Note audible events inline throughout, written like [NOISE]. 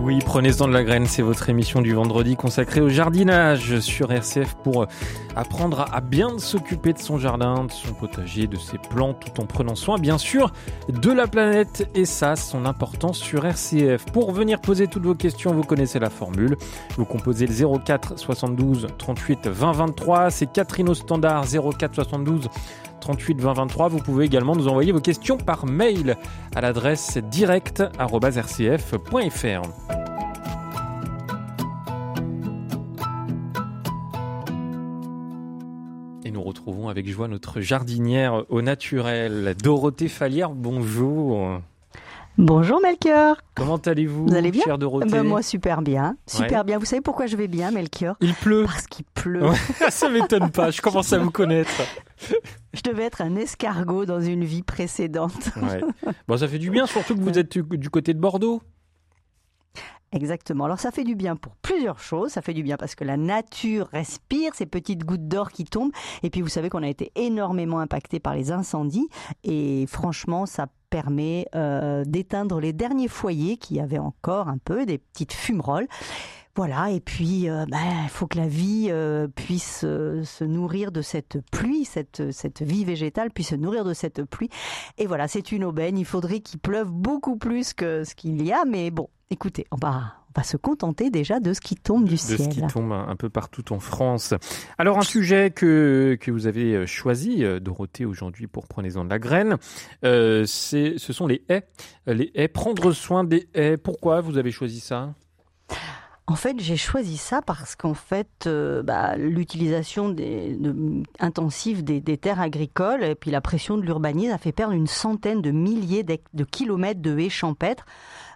Oui, prenez-en de la graine, c'est votre émission du vendredi consacrée au jardinage sur RCF pour apprendre à bien s'occuper de son jardin, de son potager, de ses plantes, tout en prenant soin, bien sûr, de la planète et ça, son importance sur RCF. Pour venir poser toutes vos questions, vous connaissez la formule. Vous composez le 04 72 38 20 23. C'est Catherine au standard 04 72 38 20 23. Vous pouvez également nous envoyer vos questions par mail à l'adresse direct.rcf.fr. Et nous retrouvons avec joie notre jardinière au naturel, Dorothée Fallière. Bonjour. Bonjour Melchior. Comment allez-vous, Vous allez bien chère Dorothée Ben, Moi super bien, super Ouais. bien. Vous savez pourquoi je vais bien Melchior Il pleut. Parce qu'il pleut. Ouais, [LAUGHS] ça m'étonne pas, je commence à vous connaître. [LAUGHS] Je devais être un escargot dans une vie précédente. Ouais. Bon, ça fait du bien, surtout que vous êtes du- du côté de Bordeaux. Exactement. Alors ça fait du bien pour plusieurs choses. Ça fait du bien parce que la nature respire ces petites gouttes d'or qui tombent. Et puis vous savez qu'on a été énormément impacté par les incendies. Et franchement, ça permet euh, d'éteindre les derniers foyers qui avaient encore un peu des petites fumerolles. Voilà, et puis euh, ben, il faut que la vie euh, puisse se nourrir de cette pluie, cette, cette vie végétale puisse se nourrir de cette pluie. Et voilà, c'est une aubaine. Il faudrait qu'il pleuve beaucoup plus que ce qu'il y a, mais bon, écoutez, on va, on va se contenter déjà de ce qui tombe du de ce ciel. qui tombe un peu partout en France. Alors un sujet que, que vous avez euh, choisi, euh, Dorothée, aujourd'hui pour Prenez-en de la graine, euh, ce sont les haies. Euh, Les haies, prendre soin des haies. Pourquoi vous avez choisi ça? En fait, j'ai choisi ça parce qu'en fait, euh, bah, l'utilisation des- de- intensive des, des terres agricoles et puis la pression de l'urbanisme a fait perdre une centaine de milliers de kilomètres de haies champêtres.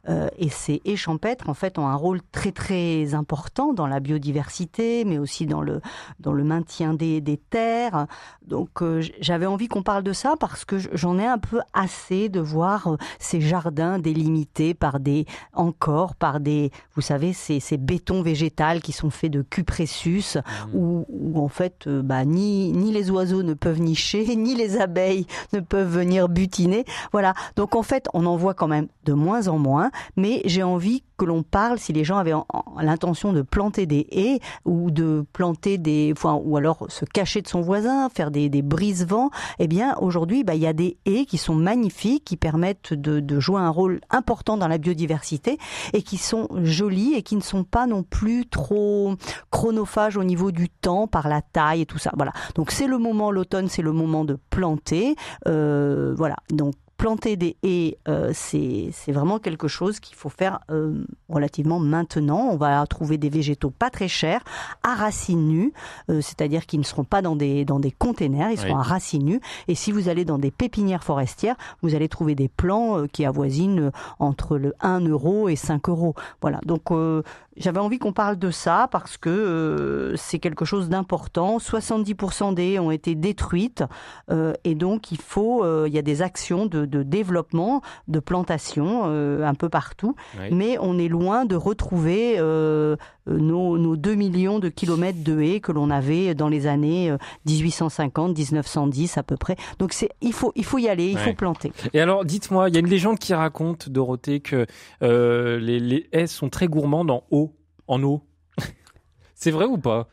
Euh, et ces haies champêtres, en fait, ont un rôle très très important dans la biodiversité, mais aussi dans le dans le maintien des, des terres. Donc, euh, j'avais envie qu'on parle de ça parce que j'en ai un peu assez de voir euh, ces jardins délimités par des encore par des, vous savez, ces, ces bétons végétales qui sont faits de cupressus, où, où en fait, euh, bah, ni, ni les oiseaux ne peuvent nicher, [LAUGHS] ni les abeilles ne peuvent venir butiner. Voilà. Donc en fait, on en voit quand même de moins en moins, mais j'ai envie que l'on parle, si les gens avaient en- en- l'intention de planter des haies ou de planter des, ou alors se cacher de son voisin, faire des, des brise-vents, eh bien aujourd'hui, bah, il y a des haies qui sont magnifiques, qui permettent de, de jouer un rôle important dans la biodiversité et qui sont jolies et qui ne sont pas non plus trop chronophages au niveau du temps par la taille et tout ça. Voilà. Donc c'est le moment, l'automne, c'est le moment de planter. Euh, voilà. Donc planter des haies, euh, c'est c'est vraiment quelque chose qu'il faut faire euh, relativement maintenant. On va trouver des végétaux pas très chers, à racines nues, euh, c'est-à-dire qu'ils ne seront pas dans des, dans des containers, ils seront Oui. à racines nues. Et si vous allez dans des pépinières forestières, vous allez trouver des plants euh, qui avoisinent entre le 1 euro et 5 euros. Voilà, donc euh, j'avais envie qu'on parle de ça parce que euh, c'est quelque chose d'important. 70% des ont été détruites euh, et donc il faut, euh, il y a des actions de, de développement, de plantation euh, un peu partout, Oui. mais on est loin de retrouver euh, nos, nos 2 millions de kilomètres de haies que l'on avait dans les années euh, 1850, 1910 à peu près. Donc c'est, il faut, il faut y aller, il Ouais. faut planter. Et alors, dites-moi, il y a une légende qui raconte, Dorothée, que euh, les, les haies sont très gourmandes en eau. En eau. [LAUGHS] c'est vrai ou pas?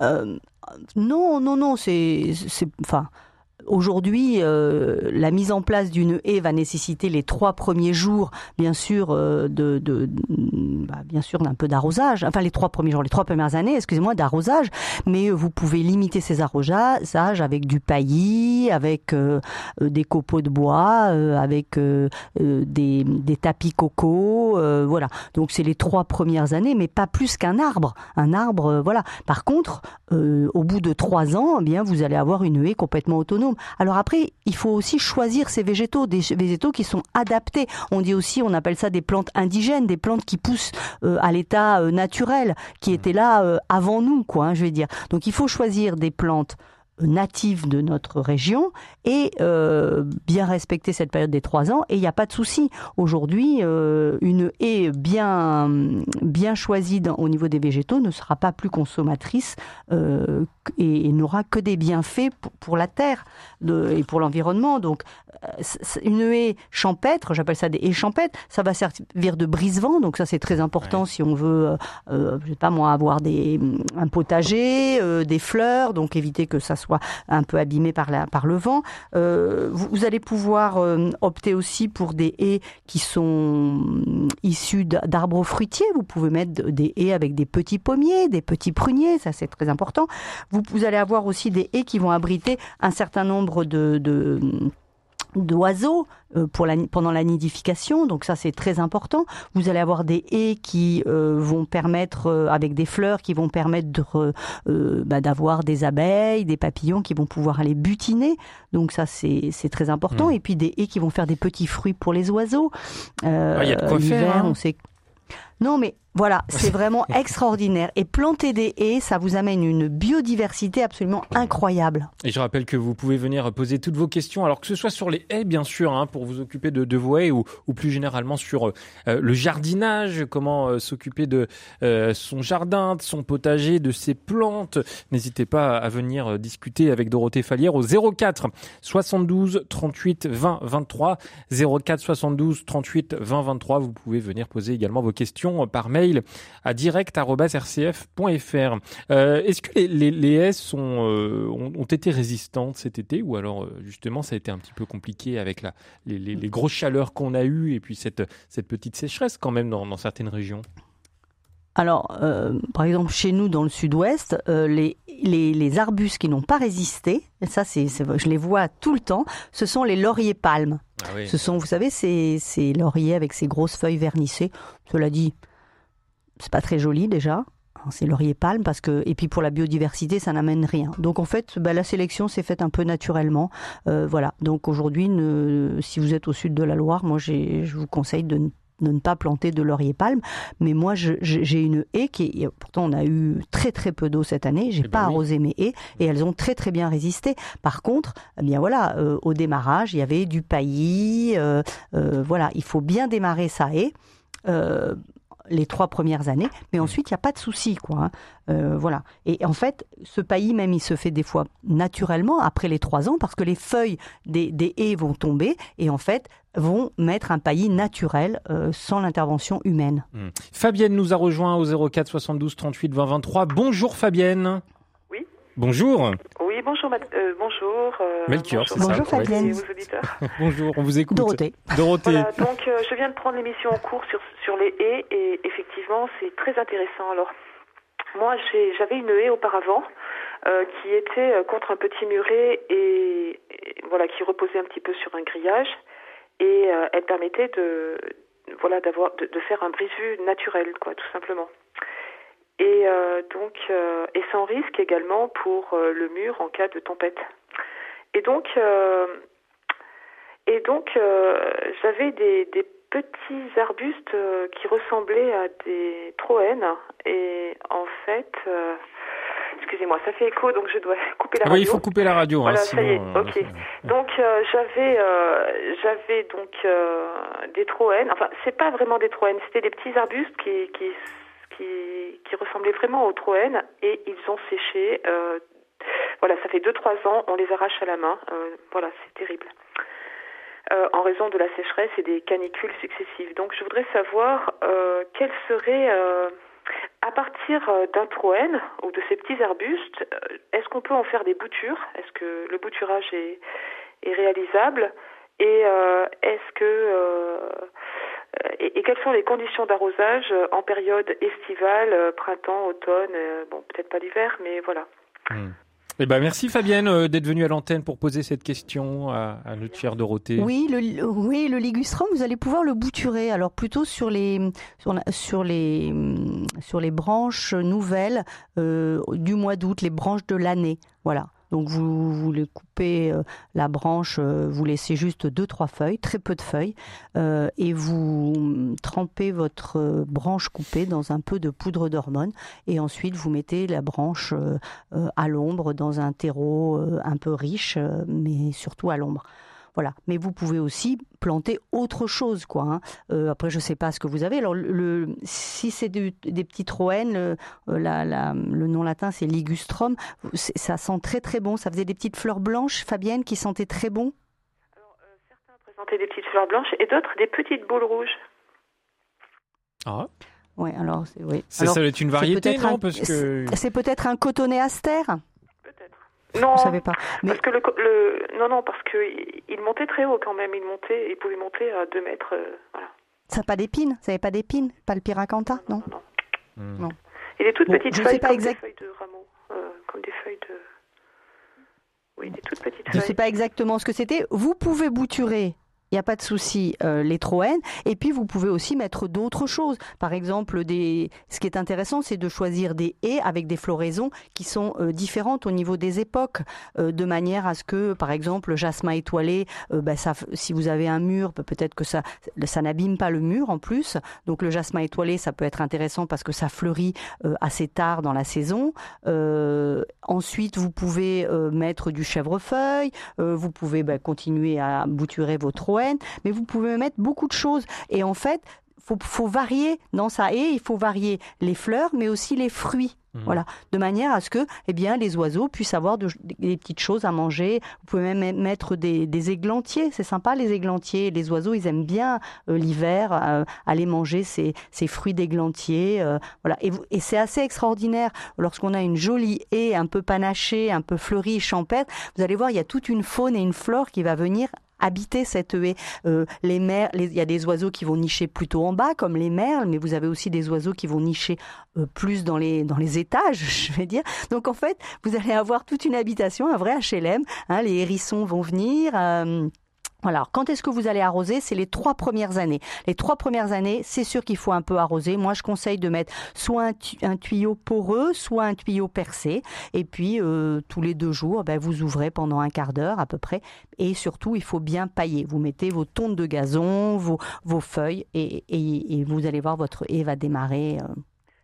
Euh, non, non, non, c'est, c'est, enfin, aujourd'hui, euh, la mise en place d'une haie va nécessiter les trois premiers jours, bien sûr, euh, de, de, bah, bien sûr, d'un peu d'arrosage. Enfin, les trois premiers jours, les trois premières années, excusez-moi, d'arrosage. Mais euh, vous pouvez limiter ces arrosages avec du paillis, avec euh, euh, des copeaux de bois, euh, avec des, des tapis coco, voilà. Donc c'est les trois premières années, mais pas plus qu'un arbre. Un arbre, voilà. Par contre, au bout de trois ans, eh bien vous allez avoir une haie complètement autonome. Alors après, il faut aussi choisir ces végétaux, des végétaux qui sont adaptés. On dit aussi, on appelle ça des plantes indigènes, des plantes qui poussent euh, à l'état euh, naturel, qui étaient là euh, avant nous, quoi. hein, je vais dire. Donc il faut choisir des plantes native de notre région et euh, bien respecter cette période des trois ans et il n'y a pas de souci. Aujourd'hui, euh, une haie bien, bien choisie au niveau des végétaux ne sera pas plus consommatrice euh, et, n'aura que des bienfaits pour, la terre et pour l'environnement. Donc une haie champêtre, j'appelle ça des haies champêtres, ça va servir de brise-vent, donc ça c'est très important si on veut, je sais pas moi, avoir des, un potager, des fleurs, donc éviter que ça soit un peu abîmé par, la, par le vent. Euh, vous, allez pouvoir euh, opter aussi pour des haies qui sont issus d'arbres fruitiers. Vous pouvez mettre des haies avec des petits pommiers, des petits pruniers, ça c'est très important. Vous, allez avoir aussi des haies qui vont abriter un certain nombre de d'oiseaux euh, pour la, pendant la nidification, donc ça c'est très important. Vous allez avoir des haies qui euh, vont permettre, euh, avec des fleurs, qui vont permettre bah, d'avoir des abeilles, des papillons qui vont pouvoir aller butiner. Donc ça c'est très important. Mmh. Et puis des haies qui vont faire des petits fruits pour les oiseaux. Ah, il y a de quoi faire. Hein. On sait... Non mais voilà, [LAUGHS] c'est vraiment extraordinaire. Et planter des haies, ça vous amène une biodiversité absolument incroyable. Et je rappelle que vous pouvez venir poser toutes vos questions, alors que ce soit sur les haies, bien sûr, hein, pour vous occuper de, vos haies, ou, plus généralement sur euh, le jardinage, comment euh, s'occuper de euh, son jardin, de son potager, de ses plantes. N'hésitez pas à venir discuter avec Dorothée Fallière au 04 72 38 20 23. 04 72 38 20 23. Vous pouvez venir poser également vos questions par mail à direct.rcf.fr. Euh, est-ce que les, les, haies euh, ont, été résistantes cet été ou alors euh, justement ça a été un petit peu compliqué avec la, les, grosses chaleurs qu'on a eues et puis cette, cette petite sécheresse quand même dans, certaines régions? Alors, par exemple, chez nous, dans le sud-ouest, les, les, arbustes qui n'ont pas résisté, et ça, c'est, je les vois tout le temps, ce sont les lauriers palmes. Ah ce sont, vous savez, ces, ces lauriers avec ces grosses feuilles vernissées. Cela dit, c'est pas très joli déjà. C'est laurier palme parce que et puis pour la biodiversité ça n'amène rien. Donc en fait bah, la sélection s'est faite un peu naturellement. Euh, voilà. Donc aujourd'hui si vous êtes au sud de la Loire, moi je vous conseille de ne pas planter de laurier palme. Mais moi, j'ai une haie qui, pourtant, on a eu très très peu d'eau cette année. J'ai eh pas ben arrosé mes haies et elles ont très très bien résisté. Par contre, eh bien voilà, euh, au démarrage, il y avait du paillis. Euh, voilà, il faut bien démarrer sa haie les trois premières années, mais mmh. ensuite il n'y a pas de souci, quoi. Hein. Euh, voilà. Et en fait, ce pays même, il se fait des fois naturellement après les trois ans, parce que les feuilles des, des haies vont tomber et en fait vont mettre un paillis naturel euh, sans l'intervention humaine. Mmh. Fabienne nous a rejoint au 04 72 38 20 23. Bonjour Fabienne. Bonjour. Oui, bonjour. Euh, bonjour. Euh, Melchior, c'est ça. Bonjour Fabienne. [LAUGHS] bonjour, on vous écoute. Dorothée. Dorothée. donc je viens de prendre l'émission en cours sur sur les haies et effectivement c'est très intéressant. Alors moi j'avais une haie auparavant euh, qui était euh, contre un petit muret et, voilà qui reposait un petit peu sur un grillage et euh, elle permettait de voilà d'avoir de, faire un brise-vue naturel quoi tout simplement. Et donc et sans risque également pour le mur en cas de tempête. Et donc et donc j'avais des, des petits arbustes euh, qui ressemblaient à des troènes. Et en fait, euh, excusez-moi, ça fait écho, donc je dois [LAUGHS] couper la radio. Oui, il faut couper la radio. Hein, voilà, ça y est, euh, ok. Donc j'avais, j'avais donc des troènes. Enfin, c'est pas vraiment des troènes, c'était des petits arbustes qui, qui, qui, qui ressemblaient vraiment aux troènes, et ils ont séché. voilà, ça fait 2-3 ans, on les arrache à la main. voilà, c'est terrible. Euh, en raison de la sécheresse et des canicules successives. Donc je voudrais savoir euh, quel serait, euh, à partir d'un troène ou de ces petits arbustes, est-ce qu'on peut en faire des boutures? Est-ce que le bouturage est, est réalisable? Et est-ce que et, quelles sont les conditions d'arrosage en période estivale, printemps, automne Bon, peut-être pas l'hiver, mais voilà. Hmm. Eh ben merci Fabienne euh, d'être venue à l'antenne pour poser cette question à, notre chère Dorothée. Oui, le, oui, le ligustrum, vous allez pouvoir le bouturer. Alors plutôt sur les sur, les sur les branches nouvelles euh, du mois d'août, les branches de l'année. Voilà. Donc vous, coupez euh, la branche, euh, vous laissez juste deux trois feuilles, très peu de feuilles, euh, et vous mm, trempez votre branche coupée dans un peu de poudre d'hormone, et ensuite vous mettez la branche à l'ombre dans un terreau un peu riche, mais surtout à l'ombre. Voilà. Mais vous pouvez aussi planter autre chose, quoi. hein. Euh, après, je sais pas ce que vous avez. Alors, le, le- si c'est des petites roennes, le, euh, la- la- le nom latin c'est ligustrum. C'est- Ça sent très très bon. Ça faisait des petites fleurs blanches, Fabienne, qui sentaient très bon? Alors, euh, certains présentaient des petites fleurs blanches et d'autres des petites boules rouges. Ah, Ouais. Alors, c'est oui. ça, Alors, ça doit être une variété, peut-être non? un- Parce que c'est peut-être un cotonnet astère. Peut-être. Non, Vous savez pas. Mais parce que le, le non non parce que il, montait très haut quand même. Il montait, il pouvait monter à 2 mètres. euh, voilà. ça n'a pas d'épines? Ça n'avait pas d'épines? Pas le piracantha, non. non. Hmm. Non. Et des toutes Bon, petites je sais feuilles pas comme exact- des feuilles de rameaux, euh, comme des feuilles de. Oui, des toutes petites Je ne sais pas exactement ce que c'était. Vous pouvez bouturer. Il n'y a pas de souci, euh, les troènes. Et puis, vous pouvez aussi mettre d'autres choses. Par exemple, ce qui est intéressant, c'est de choisir des haies avec des floraisons qui sont euh, différentes au niveau des époques, euh, de manière à ce que, par exemple, le jasmin étoilé, bah, si vous avez un mur, bah, peut-être que ça, n'abîme pas le mur en plus. Donc, le jasmin étoilé, ça peut être intéressant parce que ça fleurit assez tard dans la saison. Ensuite, vous pouvez mettre du chèvrefeuille. Vous pouvez bah, continuer à bouturer vos troènes, mais vous pouvez mettre beaucoup de choses. Et en fait, faut, faut varier dans sa haie, il faut varier les fleurs, mais aussi les fruits. Mhm. Voilà, de manière à ce que, eh bien, les oiseaux puissent avoir de- des petites choses à manger. Vous pouvez même mettre des, des églantiers, c'est sympa les églantiers. Les oiseaux, ils aiment bien euh, l'hiver euh, aller manger ces, ces fruits d'églantier. euh, voilà, et, et c'est assez extraordinaire lorsqu'on a une jolie haie un peu panachée, un peu fleurie, champêtre. Vous allez voir, il y a toute une faune et une flore qui va venir habiter cette haie. Euh, les mer- les- il y a des oiseaux qui vont nicher plutôt en bas, comme les merles, mais vous avez aussi des oiseaux qui vont nicher euh, plus dans les dans les étages, [LAUGHS] je vais dire. Donc en fait, vous allez avoir toute une habitation, un vrai HLM. hein, les hérissons vont venir. euh. Alors, quand est-ce que vous allez arroser? C'est les trois premières années. Les trois premières années, c'est sûr qu'il faut un peu arroser. Moi, je conseille de mettre soit un, tu- un tuyau poreux, soit un tuyau percé. Et puis, euh, tous les deux jours, ben, vous ouvrez pendant un quart d'heure à peu près. Et surtout, il faut bien pailler. Vous mettez vos tontes de gazon, vos, vos feuilles, et, et- et vous allez voir, votre haie va démarrer euh,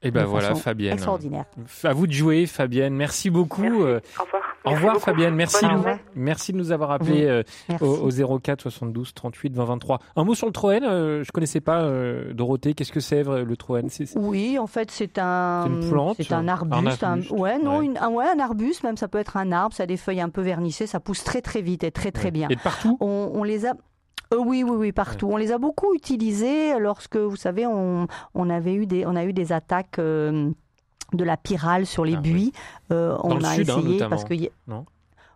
Et ben de voilà, façon Fabienne. extraordinaire. À vous de jouer, Fabienne. Merci beaucoup. Merci. euh, Au revoir. Au revoir beaucoup. Fabienne, merci, de- journée. merci de nous avoir appelé euh, au, au 04 72 38 20 23. Un mot sur le Troène, euh, je connaissais pas euh, Dorothée, qu'est-ce que c'est le c'est- Oui, en fait, c'est un, une plante, c'est un un arbuste. un- ouais, non, ouais. une- un, ouais, un arbuste, même ça peut être un arbre, ça a des feuilles un peu vernissées, ça pousse très très vite et très très Ouais. bien. Et de partout? On, on les a. Euh, oui, oui, oui, partout. On les a beaucoup utilisés lorsque, vous savez, on, on avait eu des, on a eu des attaques euh, de la pyrale sur les Ah, oui. buis. Euh, on le a sud, hein, essayé parce que y- Non?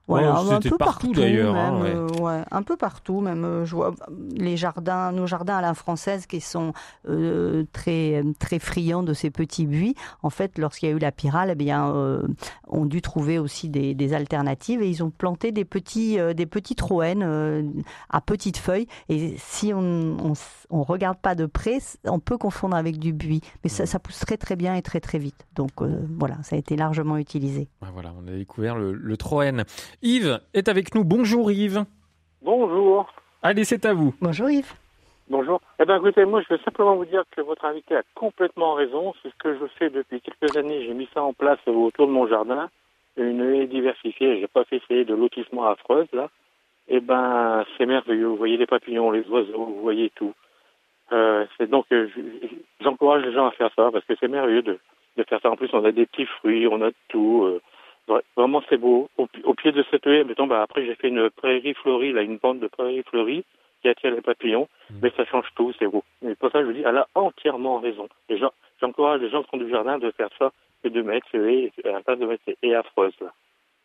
Voilà, Ouais, un peu partout, partout, d'ailleurs, hein, ouais. euh, ouais, un peu partout, même. euh, je vois les jardins, nos jardins à la française qui sont euh, très très friands de ces petits buis. En fait, lorsqu'il y a eu la pyrale, eh bien, ont dû trouver aussi des, des alternatives et ils ont planté des petits des petites roennes euh, à petites feuilles. Et si on on, regarde pas de près, on peut confondre avec du buis, mais ça, ça pousse très très bien et très très vite. Donc voilà, ça a été largement utilisé. Ouais, Voilà, on a découvert le, le Troène. Yves est avec nous. Bonjour Yves. Bonjour. Allez, c'est à vous. Bonjour Yves. Bonjour. Eh bien, écoutez, moi, je vais simplement vous dire que votre invité a complètement raison. C'est ce que je fais depuis quelques années. J'ai mis ça en place autour de mon jardin. Une haie diversifiée. J'ai pas fait essayer de lotissement affreuse, là. Eh ben, c'est merveilleux. Vous voyez les papillons, les oiseaux, vous voyez tout. Euh, c'est donc, euh, je- j'encourage les gens à faire ça parce que c'est merveilleux de, de faire ça. En plus, on a des petits fruits, on a de tout. euh, Ouais, Vraiment, c'est beau. Au, pi- au pied de cette haie, mettons, bah, après, j'ai fait une prairie fleurie, là, une bande de prairie fleurie qui attire les papillons. Mhm. Mais ça change tout, c'est beau. Et pour ça, je vous dis, elle a entièrement raison. Et j'encourage les gens qui ont du jardin de faire ça et de mettre ces haies, à la place de mettre ces haies affreuses, là.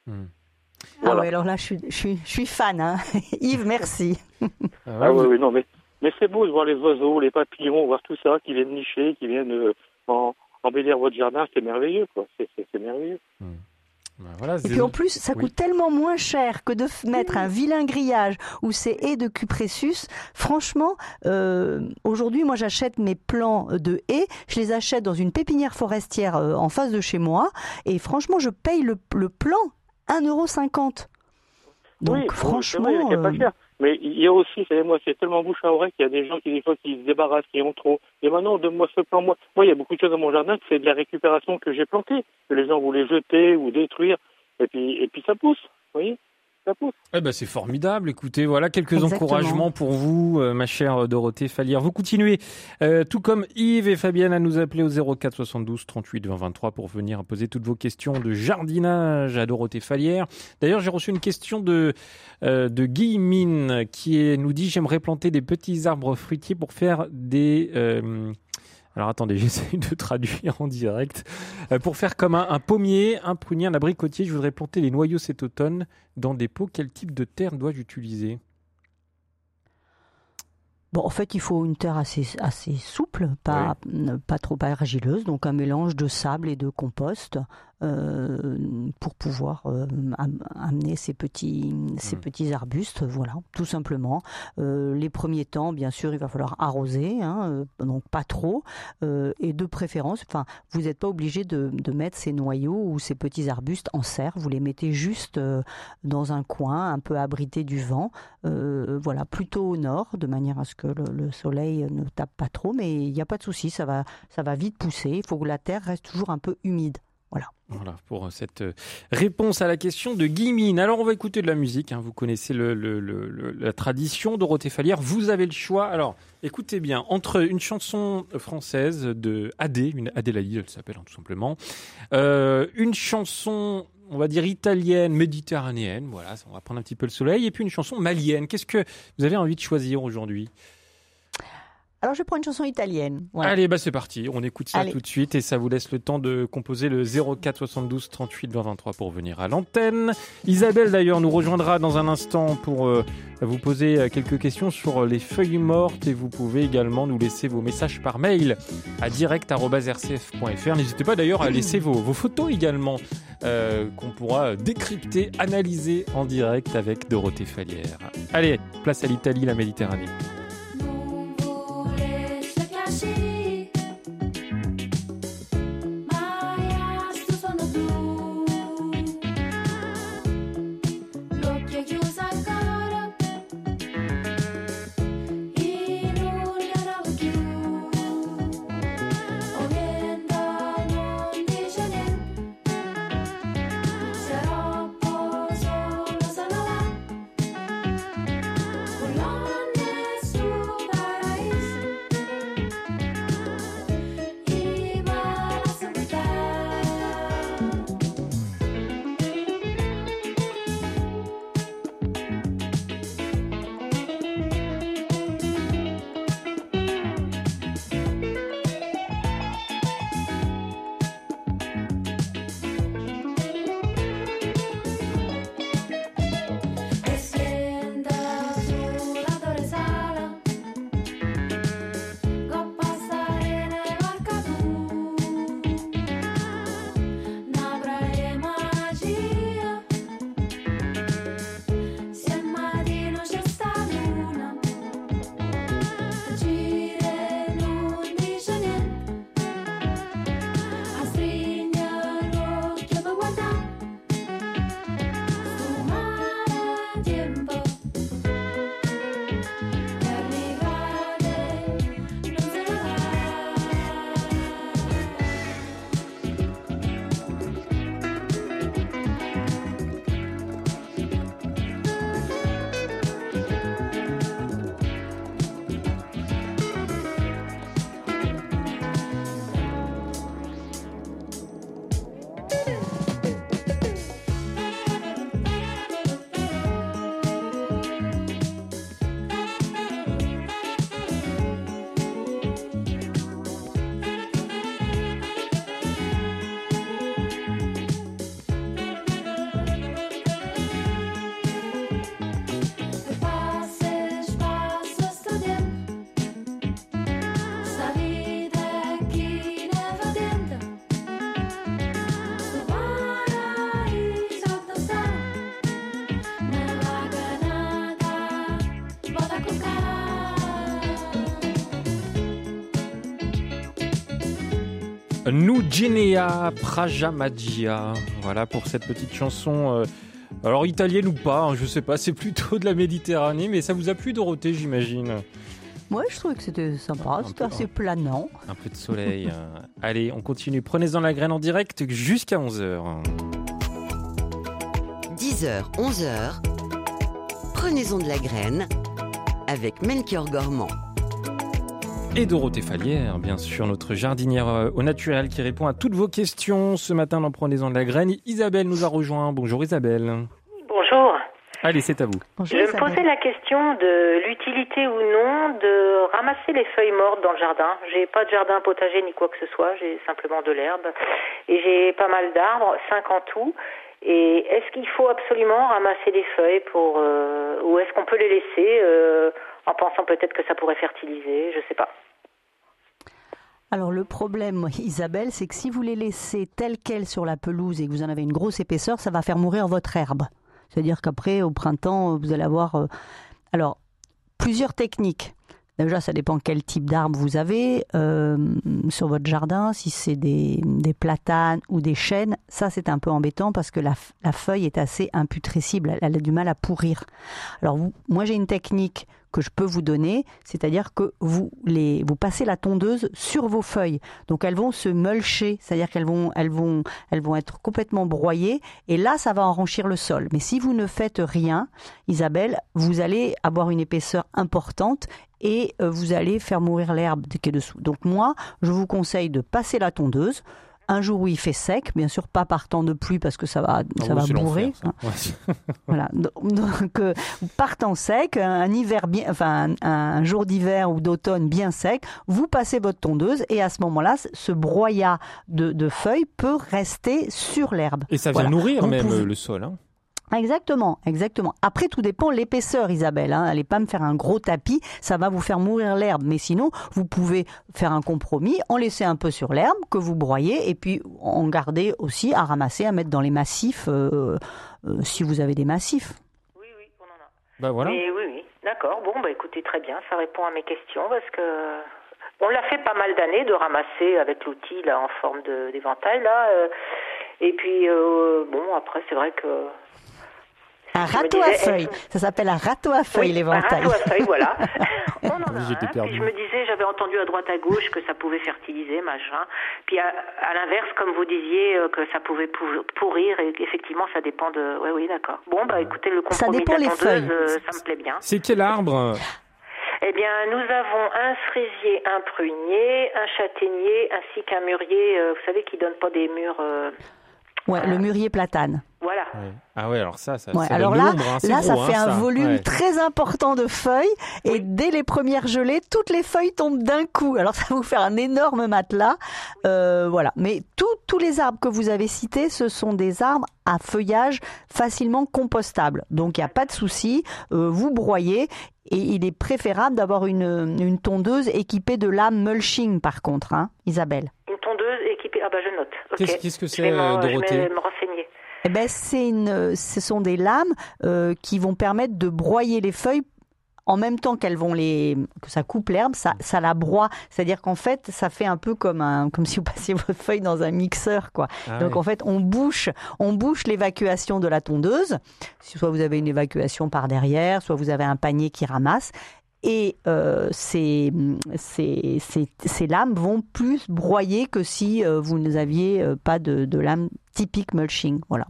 Hmm. Ah ouais, alors là, je suis, je suis, je suis fan. Hein. [LAUGHS] Yves, merci. [LAUGHS] Ah, Ah oui, oui, non, mais, mais c'est beau de voir les oiseaux, les papillons, voir tout ça qui viennent nicher, qui viennent euh, en, embellir votre jardin, c'est merveilleux, quoi. C'est- C'est c'est bah, voilà, Et puis en plus, ça Oui. coûte tellement moins cher que de mettre un vilain grillage ou ces haies de cupressus. Franchement, euh, aujourd'hui, moi, j'achète mes plants de haies. Je les achète dans une pépinière forestière euh, en face de chez moi. Et franchement, je paye le, le plan 1,50€. Donc oui, franchement. Vrai, il Mais il y a aussi, moi, c'est tellement bouche à oreille qu'il y a des gens qui des fois qui se débarrassent, qui ont trop. Et maintenant, donne-moi ce plan. Moi, moi, il y a beaucoup de choses dans mon jardin, c'est de la récupération que j'ai plantée, que les gens voulaient jeter ou détruire, et puis et puis ça pousse. Vous voyez, ça pousse. Eh ben, c'est formidable. Écoutez, voilà quelques Exactement. encouragements pour vous, euh, ma chère Dorothée Fallière. Vous continuez, euh, tout comme Yves et Fabienne, à nous appeler au 04 72 38 20 23 pour venir poser toutes vos questions de jardinage à Dorothée Fallière. D'ailleurs, j'ai reçu une question de, euh, de Guy Mine qui est- nous dit J'aimerais planter des petits arbres fruitiers pour faire des. Alors attendez, [LAUGHS] j'essaie de traduire en direct. Euh, pour faire comme un, un pommier, un prunier, un abricotier, je voudrais planter les noyaux cet automne dans des pots. Quel type de terre dois-je utiliser? Bon, en fait, il faut une terre assez, assez souple, pas, pas trop argileuse, donc un mélange de sable et de compost pour pouvoir euh, am- amener ces petits, ces Mm. petits arbustes, voilà, tout simplement. Euh, les premiers temps, bien sûr, il va falloir arroser, hein, euh, donc pas trop, euh, et de préférence, enfin, vous n'êtes pas obligé de, de mettre ces noyaux ou ces petits arbustes en serre, vous les mettez juste euh, dans un coin, un peu abrité du vent, euh, voilà, plutôt au nord, de manière à ce que le, le soleil ne tape pas trop, mais il n'y a pas de souci, ça va, ça va vite pousser. Il faut que la terre reste toujours un peu humide. Voilà pour cette euh, réponse à la question de Guy Mine. Alors on va écouter de la musique. hein. Vous connaissez la tradition Dorothée Fallière. Vous avez le choix. Alors écoutez bien entre une chanson française de Adé, une Adélaïde, elle s'appelle hein, tout simplement, euh, une chanson on va dire italienne, méditerranéenne, voilà, on va prendre un petit peu le soleil, et puis une chanson malienne. Qu'est-ce que vous avez envie de choisir aujourd'hui? Alors je prends une chanson italienne. Voilà. Allez, bah c'est parti. On écoute ça Allez. tout de suite et ça vous laisse le temps de composer le 04 72 38 20 23 pour venir à l'antenne. Isabelle d'ailleurs nous rejoindra dans un instant pour euh, vous poser euh, quelques questions sur les feuilles mortes et vous pouvez également nous laisser vos messages par mail à direct@rcf.fr. N'hésitez pas d'ailleurs à laisser vos, vos photos également euh, qu'on pourra décrypter, analyser en direct avec Dorothée Fallière. Allez, place à l'Italie, la Méditerranée. Nugenea Prajamagia. Voilà pour cette petite chanson. euh, alors italienne ou pas, hein, je sais pas, c'est plutôt de la Méditerranée, mais ça vous a plu Dorothée, j'imagine? Moi, je trouvais que c'était sympa, Un c'était peu, assez planant. Un peu de soleil. euh. [LAUGHS] Allez, on continue. Prenez-en la graine en direct jusqu'à 11h. 10h, 11h. Prenez-en de la graine avec Melchior Gormand. Et Dorothée Fallière, bien sûr, notre jardinière euh, au naturel qui répond à toutes vos questions. Ce matin, dans Prenez-en de la graine, Isabelle nous a rejoint. Bonjour Isabelle. Bonjour. Allez, c'est à vous. Bonjour, Je me posais la question de l'utilité ou non de ramasser les feuilles mortes dans le jardin. J'ai pas de jardin potager ni quoi que ce soit, j'ai simplement de l'herbe et j'ai pas mal d'arbres, cinq en tout. Et est-ce qu'il faut absolument ramasser les feuilles pour euh, ou est-ce qu'on peut les laisser euh, en pensant peut-être que ça pourrait fertiliser, je sais pas. Alors le problème, [LAUGHS] Isabelle, c'est que si vous les laissez telles quelles sur la pelouse et que vous en avez une grosse épaisseur, ça va faire mourir votre herbe. C'est-à-dire qu'après, au printemps, vous allez avoir... euh, Alors, plusieurs techniques. Déjà, ça dépend quel type d'arbre vous avez euh, sur votre jardin. Si c'est des, platanes ou des chênes, ça c'est un peu embêtant parce que la, feuille est assez imputrescible. Elle, a du mal à pourrir. Alors moi j'ai une technique que je peux vous donner, c'est-à-dire que vous les vous passez la tondeuse sur vos feuilles. Donc elles vont se mulcher, c'est-à-dire qu'elles vont elles vont elles vont être complètement broyées et là ça va enrichir le sol. Mais si vous ne faites rien, Isabelle, vous allez avoir une épaisseur importante et euh, vous allez faire mourir l'herbe qui est dessous. Donc moi, je vous conseille de passer la tondeuse un jour où il fait sec, bien sûr pas par temps de pluie parce que ça va ça Ah va oui, c'est bourrer. ça. Ouais. [LAUGHS] Voilà. Donc, euh, partant sec, un hiver bien, enfin, un, un jour d'hiver ou d'automne bien sec, vous passez votre tondeuse et à ce moment-là, ce broyat de, de feuilles peut rester sur l'herbe. Et ça vient Voilà. nourrir même le sol. hein. Exactement, exactement. Après, tout dépend de l'épaisseur, Isabelle. Hein. Allez pas me faire un gros tapis, ça va vous faire mourir l'herbe. Mais sinon, vous pouvez faire un compromis, en laisser un peu sur l'herbe que vous broyez, et puis en garder aussi à ramasser, à mettre dans les massifs, euh, euh, si vous avez des massifs. Oui, oui, on en a. Bah voilà. Oui, oui, d'accord. Bon, bah écoutez, très bien, ça répond à mes questions parce que on l'a fait pas mal d'années de ramasser avec l'outil là en forme d'éventail là. euh, et puis euh, bon, après c'est vrai que Un râteau à feuilles. Ça s'appelle un râteau à feuilles, Oui, l'éventail. Un râteau à feuilles, voilà. on en a un. perdu. Puis je me disais, j'avais entendu à droite à gauche que ça pouvait fertiliser, machin. Puis à, à l'inverse, comme vous disiez, euh, que ça pouvait pou- pourrir et qu'effectivement ça dépend de. Oui, oui, d'accord. Bon, bah écoutez, le Ça compromis dépend de la les feuilles. euh, ça me plaît bien. C'est quel arbre Eh bien, nous avons un cerisier, un prunier, un châtaignier, ainsi qu'un mûrier, euh, vous savez, qui donne pas des murs. euh, Ouais, le mûrier platane. voilà. Ouais. Ah ouais, alors ça, ça, Ouais, ça alors donne là, l'ombre, hein, là, ça gros, fait hein, un ça. volume Ouais. très important de feuilles et dès les premières gelées, toutes les feuilles tombent d'un coup. Alors [LAUGHS] ça va vous faire un énorme matelas, Euh, voilà. Mais tous tous les arbres que vous avez cités, ce sont des arbres à feuillage facilement compostable. Donc il n'y a pas de souci. Euh, vous broyez et il est préférable d'avoir une, une tondeuse équipée de lames mulching par contre, hein, Isabelle. Une tondeuse Ah bah je note. Qu'est-ce qu'est-ce que Je c'est, euh, je vais Dorothée me renseigner. Eh ben, c'est une, ce sont des lames euh, qui vont permettre de broyer les feuilles en même temps qu'elles vont les que ça coupe l'herbe, ça, ça la broie. C'est-à-dire qu'en fait, ça fait un peu comme un comme si vous passiez votre feuille dans un mixeur, quoi. Ah Donc en fait, on bouche, on bouche l'évacuation de la tondeuse. Soit vous avez une évacuation par derrière, soit vous avez un panier qui ramasse. Et euh, ces, lames vont plus broyer que si euh, vous n'aviez euh, pas de, lame typique mulching. Voilà.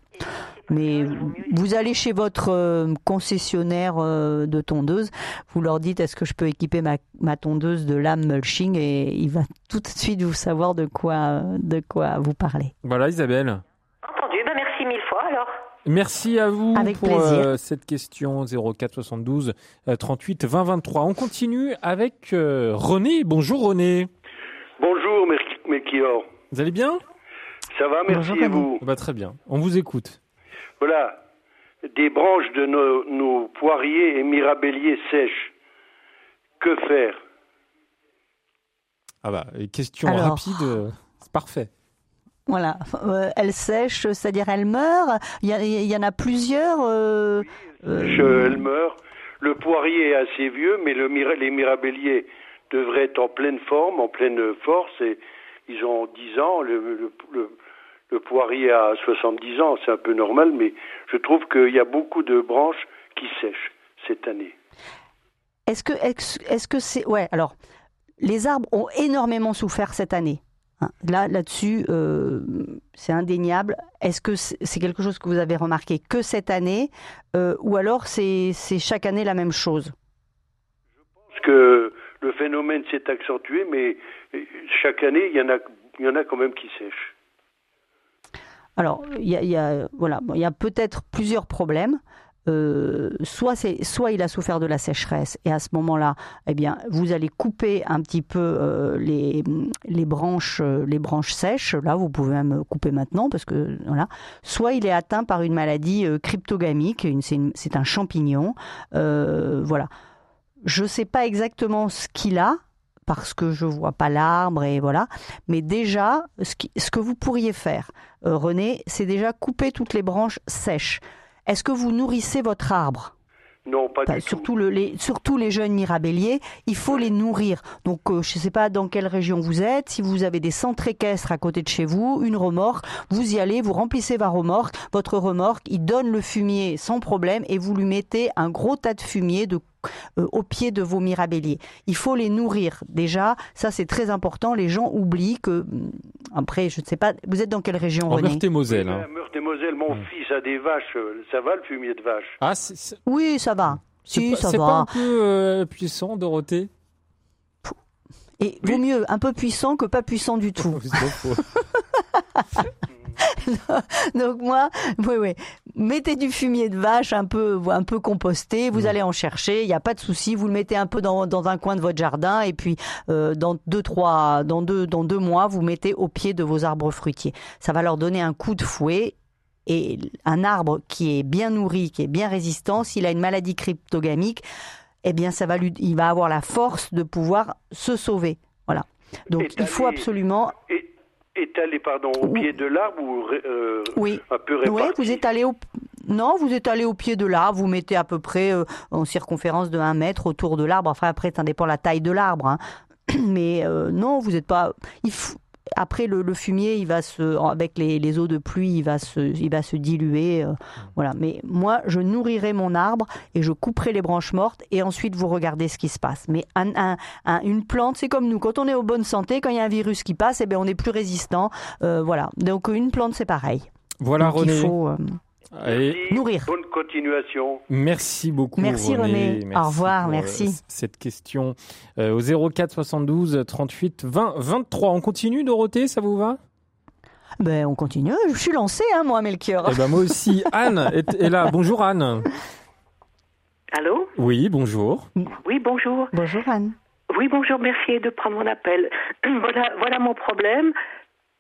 Mais vous allez chez votre euh, concessionnaire de tondeuse, vous leur dites est-ce que je peux équiper ma, ma tondeuse de lame mulching et il va [LAUGHS] tout de suite vous savoir de quoi, de quoi vous parlez. Voilà, Isabelle. Entendu. Ben merci mille fois alors. Merci à vous Avec pour euh, cette question 04 72 euh, 38 20 23. On continue avec euh, René. Bonjour René. Bonjour Melchior. Vous allez bien? Ça va, merci Bonjour, et vous? Bah, Très bien. On vous écoute. Voilà, des branches de nos, nos poiriers et mirabelliers sèches. Que faire? Ah bah, question Alors. rapide, euh, c'est parfait. Voilà, Euh, elle sèche, c'est-à-dire elle meurt. Il y, en a plusieurs. euh, euh, Elle meurt. Le poirier est assez vieux, mais le les mirabelliers devraient être en pleine forme, en pleine force, et ils ont 10 ans, le, le, le, le poirier a 70 ans, c'est un peu normal, mais je trouve qu'il y a beaucoup de branches qui sèchent cette année. Est-ce que est-ce est-ce que c'est ouais alors les arbres ont énormément souffert cette année. Hein. Là là-dessus euh, c'est indéniable. Est-ce que c'est quelque chose que vous avez remarqué que cette année euh, ou alors c'est chaque année la même chose? Parce que le phénomène s'est accentué, mais chaque année, il y en a, il y en a quand même qui sèchent. Alors, il y a, il y a- voilà, bon, il y a peut-être plusieurs problèmes. Euh, soit, il a souffert de la sécheresse et à ce moment-là, eh bien, vous allez couper un petit peu euh, les, branches, euh, les branches sèches. Là, vous pouvez même couper maintenant parce que voilà. Soit il est atteint par une maladie cryptogamique. c'est, un champignon. Voilà. Je ne sais pas exactement ce qu'il a parce que je vois pas l'arbre et voilà. Mais déjà, ce, que vous pourriez faire, René, c'est déjà couper toutes les branches sèches. Est-ce que vous nourrissez votre arbre? Non, pas Enfin, du tout. surtout, le- les, surtout les jeunes mirabelliers, il faut les nourrir. Donc, euh, je ne sais pas dans quelle région vous êtes. Si vous avez des centres équestres à côté de chez vous, une remorque, vous y allez, vous remplissez votre remorque. Votre remorque, il donne le fumier sans problème et vous lui mettez un gros tas de fumier de, euh, au pied de vos mirabelliers. Il faut les nourrir. Déjà, ça c'est très important. Les gens oublient que. hum, Après, je ne sais pas. Vous êtes dans quelle région, En Meurthe-et-Moselle. Hein. Meurthe-et-Moselle, mon Mm. fils a des vaches, ça va le fumier de vache? Ah, c'est c'est- Oui, ça va. c'est Si, pas, ça c'est va. pas un peu euh, puissant, Dorothée? Et vaut mieux un peu puissant que pas puissant du [LAUGHS] tout. [LAUGHS] Donc moi, oui, oui, mettez du fumier de vache un peu, un peu composté. Vous Mm. allez en chercher, il n'y a pas de souci. Vous le mettez un peu dans, dans un coin de votre jardin et puis euh, dans deux, trois, dans deux, dans deux mois, vous mettez au pied de vos arbres fruitiers. Ça va leur donner un coup de fouet. Et un arbre qui est bien nourri, qui est bien résistant, s'il a une maladie cryptogamique, eh bien, ça va lui, il va avoir la force de pouvoir se sauver. Voilà. Donc, il faut absolument, Et, étalé, pardon, au pied de l'arbre ou euh, oui, un peu réparti Oui, vous êtes allé au non, vous êtes allé au pied de l'arbre, vous mettez à peu près euh, en circonférence de 1 mètre autour de l'arbre. Enfin, après, ça dépend de la taille de l'arbre. hein. [CLEARS THROAT] Mais euh, non, vous n'êtes pas. il faut- Après, le, le fumier, il va se, avec les, les eaux de pluie, il va se, il va se diluer. euh, voilà. Mais moi, je nourrirai mon arbre et je couperai les branches mortes et ensuite vous regardez ce qui se passe. Mais un, un- un- une plante, c'est comme nous. Quand on est en bonne santé, quand il y a un virus qui passe, eh bien, on est plus résistant. Euh, voilà. Donc, une plante, c'est pareil. Voilà, Donc, René. il faut. Euh, Allez, Merci, nourrir. Bonne continuation. Merci beaucoup. Merci, René. Au revoir, pour, merci. euh, cette question Euh, au 04 72 38 20 23. On continue, Dorothée, ça vous va? Ben, on continue. Je suis lancée, hein, moi, Melchior. Eh ben moi aussi. [LAUGHS] Anne est, est là. Bonjour Anne. Allô? Oui, bonjour. Oui, bonjour. Bonjour, Anne. Oui, bonjour, merci de prendre mon appel. [CLEARS THROAT] voilà, voilà mon problème.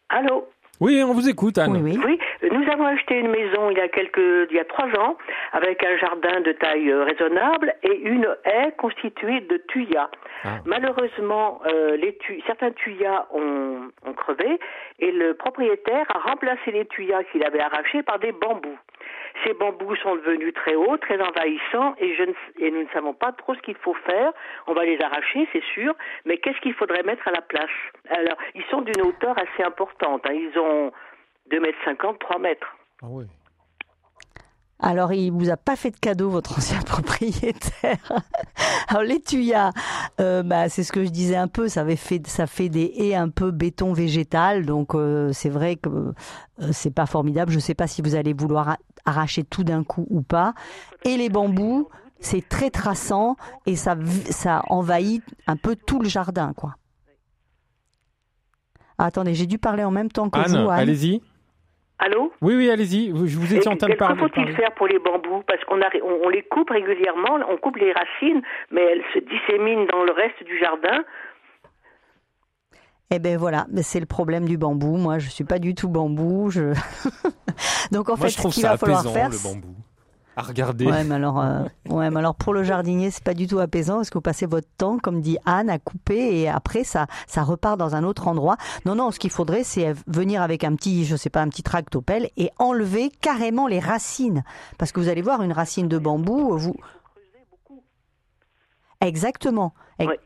Allô? Oui, on vous écoute, Anne. Oui, oui. Oui, nous avons acheté une maison il y a quelques, il y a trois ans, avec un jardin de taille euh, raisonnable et une haie constituée de tuyas. Ah. Malheureusement, euh, les tu- certains tuyas ont, ont crevé et le propriétaire a remplacé les tuyas qu'il avait arrachés par des bambous. Ces bambous sont devenus très hauts, très envahissants et, je ne- et nous ne savons pas trop ce qu'il faut faire. On va les arracher, c'est sûr, mais qu'est-ce qu'il faudrait mettre à la place? Alors, ils sont d'une hauteur assez importante. hein. Ils ont 2 mètres 50, 3 mètres. Ah ouais. Alors, il vous a pas fait de cadeau, votre ancien [LAUGHS] propriétaire. Alors, les tuyas, euh, bah, c'est ce que je disais un peu, ça, avait fait, ça fait des haies un peu béton végétal, donc euh, c'est vrai que euh, c'est pas formidable. Je sais pas si vous allez vouloir arracher tout d'un coup ou pas. Et les bambous, c'est très traçant et ça, v- ça envahit un peu tout le jardin, quoi. Ah, attendez, j'ai dû parler en même temps que Anne, vous, Anne. allez-y. Allô Oui, oui, allez-y. Vous- Je vous étiez en train de Qu'est-ce qu'il parler. faut-il parler. faire pour les bambous? Parce qu'on arri- on, on les coupe régulièrement, on coupe les racines, mais elles se disséminent dans le reste du jardin. Eh ben voilà, mais c'est le problème du bambou. Moi, je suis pas du tout bambou. Je... [LAUGHS] Donc en Moi, fait, je trouve ce qu'il va falloir apaisant, faire, le bambou. À regarder. Ouais, mais alors, euh, ouais, mais alors pour le jardinier, c'est pas du tout apaisant parce que vous passez votre temps, comme dit Anne, à couper et après ça, ça repart dans un autre endroit? Non, non, ce qu'il faudrait, c'est venir avec un petit, je sais pas, un petit tractopelle et enlever carrément les racines, parce que vous allez voir une racine de bambou, vous. Exactement. Ex- Ouais.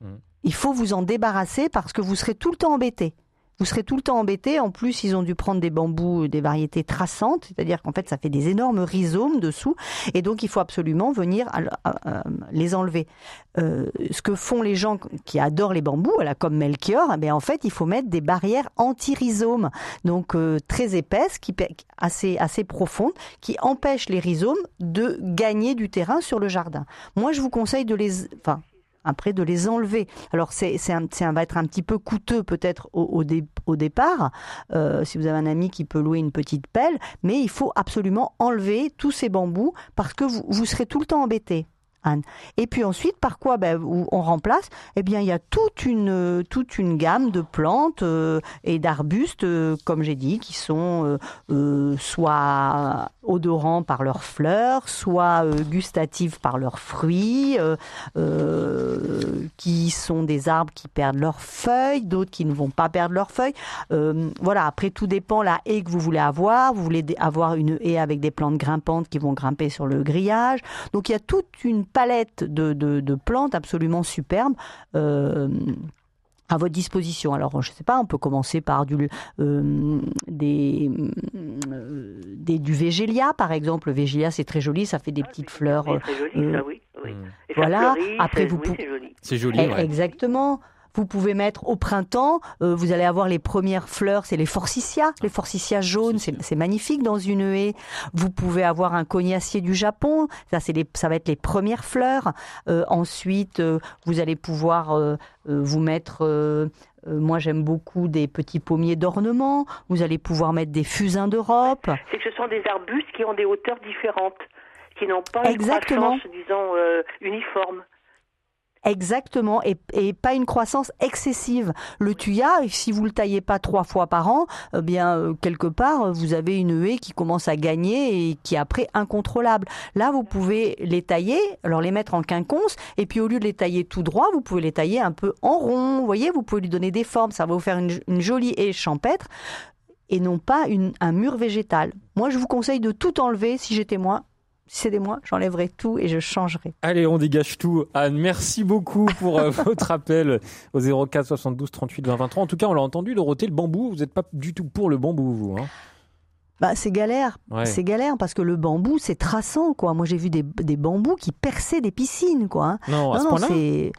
Mm. Il faut vous en débarrasser parce que vous serez tout le temps embêté. Vous serez tout le temps embêté. En plus, ils ont dû prendre des bambous, euh, des variétés traçantes, c'est-à-dire qu'en fait, ça fait des énormes rhizomes dessous, et donc il faut absolument venir les enlever. Euh, ce que font les gens qui adorent les bambous, voilà, comme Melchior, eh bien, en fait, il faut mettre des barrières anti-rhizomes, donc euh, très épaisses, qui, assez, assez profondes, qui empêchent les rhizomes de gagner du terrain sur le jardin. Moi, je vous conseille de les, enfin, après de les enlever. Alors c'est un- va être un petit peu coûteux peut-être au, au, dé- au départ, euh, si vous avez un ami qui peut louer une petite pelle, mais il faut absolument enlever tous ces bambous parce que vous serez tout le temps embêté. Et puis ensuite, par quoi ben, on remplace? Eh bien, il y a toute une euh, gamme de plantes euh, et d'arbustes, euh, comme j'ai dit, qui sont soit odorants par leurs fleurs, soit gustatifs par leurs fruits, qui sont des arbres qui perdent leurs feuilles, d'autres qui ne vont pas perdre leurs feuilles. Voilà. Après, tout dépend la haie que vous voulez avoir. Vous voulez avoir une haie avec des plantes grimpantes qui vont grimper sur le grillage. Donc, il y a toute une palette de, de- de plantes absolument superbes. euh, à votre disposition. Alors, je ne sais pas, on peut commencer par du, euh, des, euh, des- du végélia, par exemple. Le végélia, c'est très joli, ça fait des petites fleurs. C'est très joli, euh, ça, oui. oui. Et ça voilà. fleurit, Après, c'est- vous oui, pou- c'est joli. C'est joli, Eh, ouais. Exactement. Vous pouvez mettre au printemps, euh, vous allez avoir les premières fleurs, c'est les forsythias, les forsythias jaunes, c'est c'est magnifique dans une haie. Vous pouvez avoir un cognacier du Japon, ça, c'est les- ça va être les premières fleurs. Euh, ensuite, euh, vous allez pouvoir euh, euh, vous mettre, euh, euh, moi j'aime beaucoup des petits pommiers d'ornement, vous allez pouvoir mettre des fusains d'Europe. C'est que ce sont des arbustes qui ont des hauteurs différentes, qui n'ont pas Exactement. une croissance, disons, euh, uniforme. Exactement, et, pas une croissance excessive. Le tuya, si vous le taillez pas trois fois par an, eh bien euh, quelque part vous avez une haie qui commence à gagner et qui est après incontrôlable. Là, vous pouvez les tailler, alors les mettre en quinconce, et puis au lieu de les tailler tout droit, vous pouvez les tailler un peu en rond. Vous voyez, vous pouvez lui donner des formes. Ça va vous faire une, jolie haie champêtre et non pas un mur végétal. Moi, je vous conseille de tout enlever. Si j'étais moi, si c'était moi, j'enlèverais tout et je changerais. Allez, on dégage tout. Anne, merci beaucoup pour euh, [LAUGHS] votre appel au 04 72 38 20 23. En tout cas, on l'a entendu, Dorothée, le bambou, vous n'êtes pas du tout pour le bambou, vous. Hein Bah, c'est galère. Ouais. C'est galère parce que le bambou, c'est traçant, quoi. Moi, j'ai vu des, des bambous qui perçaient des piscines, quoi. hein. non, à ce non, point-là c'est.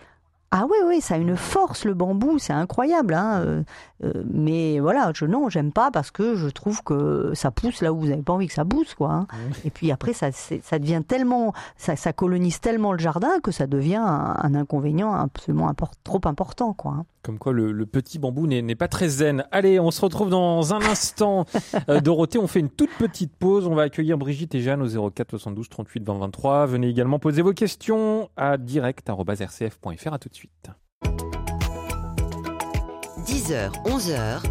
Ah oui, oui, ça a une force, le bambou, c'est incroyable. Hein. euh, euh, mais voilà, je non, j'aime pas parce que je trouve que ça pousse là où vous n'avez pas envie que ça pousse, quoi. hein. Et puis après, ça, ça devient tellement, ça, ça colonise tellement le jardin que ça devient un, un inconvénient absolument import- trop important, quoi. hein. Comme quoi, le, le petit bambou n'est n'est pas très zen. Allez, on se retrouve dans un instant. [LAUGHS] Euh, Dorothée, on fait une toute petite pause. On va accueillir Brigitte et Jeanne au 04 72 38 20 23. Venez également poser vos questions à direct.rcf.fr. À tout de suite. 10h, 11h,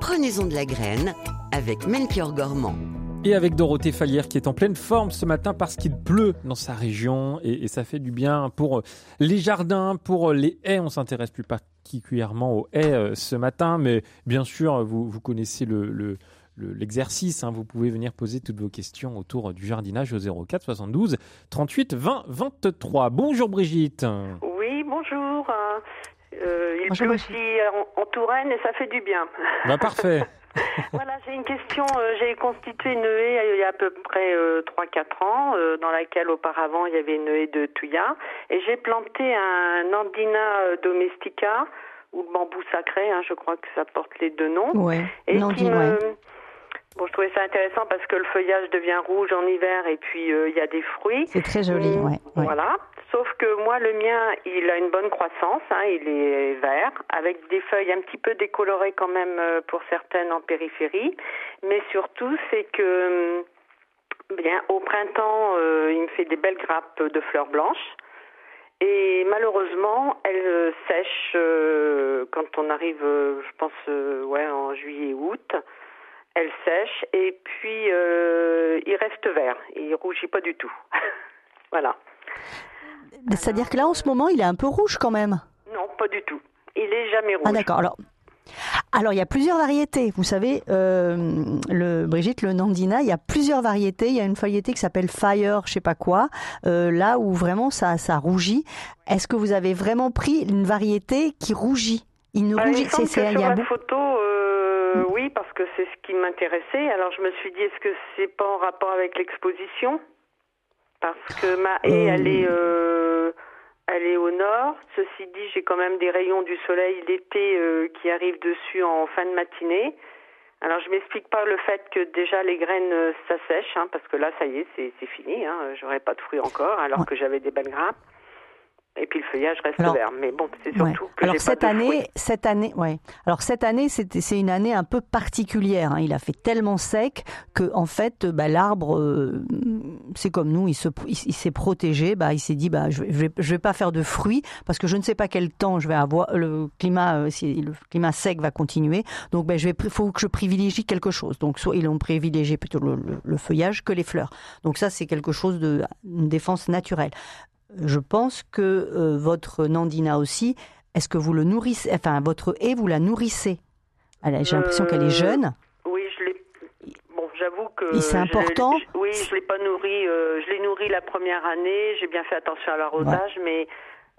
prenez-en de la graine avec Melchior Gormand. Et avec Dorothée Fallière qui est en pleine forme ce matin parce qu'il pleut dans sa région et, et ça fait du bien pour euh, les jardins, pour euh, les haies. On s'intéresse plus particulièrement aux haies euh, ce matin, mais bien sûr, vous, vous connaissez le, le- le- l'exercice. hein. Vous pouvez venir poser toutes vos questions autour du jardinage au 04 72 38 20 23. Bonjour Brigitte. Bonjour. Euh, euh, il Bonjour, pleut monsieur. aussi en, en Touraine et ça fait du bien. [LAUGHS] Bah, parfait. [LAUGHS] voilà, j'ai une question. Euh, j'ai constitué une haie euh, il y a à peu près euh, 3-4 ans, euh, dans laquelle auparavant il y avait une haie de thuya. Et j'ai planté un Andina euh, domestica, ou bambou sacré, hein, je crois que ça porte les deux noms. Ouais. Et qui me... ouais. Bon, je trouvais ça intéressant parce que le feuillage devient rouge en hiver et puis euh, il y a des fruits. C'est très joli, Mm, ouais. ouais. Voilà. Sauf que moi, le mien, il a une bonne croissance. hein, il est vert, avec des feuilles un petit peu décolorées quand même euh, pour certaines en périphérie. Mais surtout, c'est que, hum, bien, au printemps, euh, il me fait des belles grappes de fleurs blanches. Et malheureusement, elles euh, sèchent euh, quand on arrive, euh, je pense, euh, ouais, en juillet-août. Elles sèchent et puis euh, il reste vert. Il rougit pas du tout. [LAUGHS] voilà. C'est-à-dire que là, en ce moment, il est un peu rouge quand même. Non, pas du tout. Il est jamais rouge. Ah d'accord. Alors, Alors, il y a plusieurs variétés. Vous savez, euh, le, Brigitte, le Nandina, il y a plusieurs variétés. Il y a une variété qui s'appelle Fire, je sais pas quoi, euh, là où vraiment ça, ça rougit. Est-ce que vous avez vraiment pris une variété qui rougit? Il ne Bah, rougit. c'est- il y a la beau- photo, euh, oui, parce que c'est ce qui m'intéressait. Alors je me suis dit, est-ce que c'est pas en rapport avec l'exposition? Parce que ma haie, Euh. elle est, euh, elle est au nord. Ceci dit, j'ai quand même des rayons du soleil l'été euh, qui arrivent dessus en fin de matinée. Alors je m'explique pas le fait que déjà les graines euh, ça sèche, hein, parce que là ça y est, c'est fini. Hein, J'aurai pas de fruits encore, alors Ouais. que j'avais des belles grappes. Et puis le feuillage reste Alors- vert. Mais bon, c'est Ouais. surtout que Alors cette pas de fruits. année, cette année, ouais. Alors cette année, c'est c'est une année un peu particulière. hein. Il a fait tellement sec que en fait, bah, l'arbre, euh, c'est comme nous, il se, il, il s'est protégé. Bah, il s'est dit, bah, je, je vais, je vais pas faire de fruits parce que je ne sais pas quel temps je vais avoir. Le climat, euh, si le climat sec va continuer. Donc, ben, je vais, faut que je privilégie quelque chose. Donc, soit ils ont privilégié plutôt le, le- le feuillage que les fleurs. Donc ça, c'est quelque chose de une défense naturelle. Je pense que euh, votre Nandina aussi, est-ce que vous le nourrissez, enfin votre haie, vous la nourrissez? J'ai l'impression qu'elle est Euh, jeune. Oui, je l'ai. Bon, j'avoue que. Et c'est important? je- Oui, je l'ai pas nourri. euh, je l'ai nourri la première année. J'ai bien fait attention à l'arrosage, mais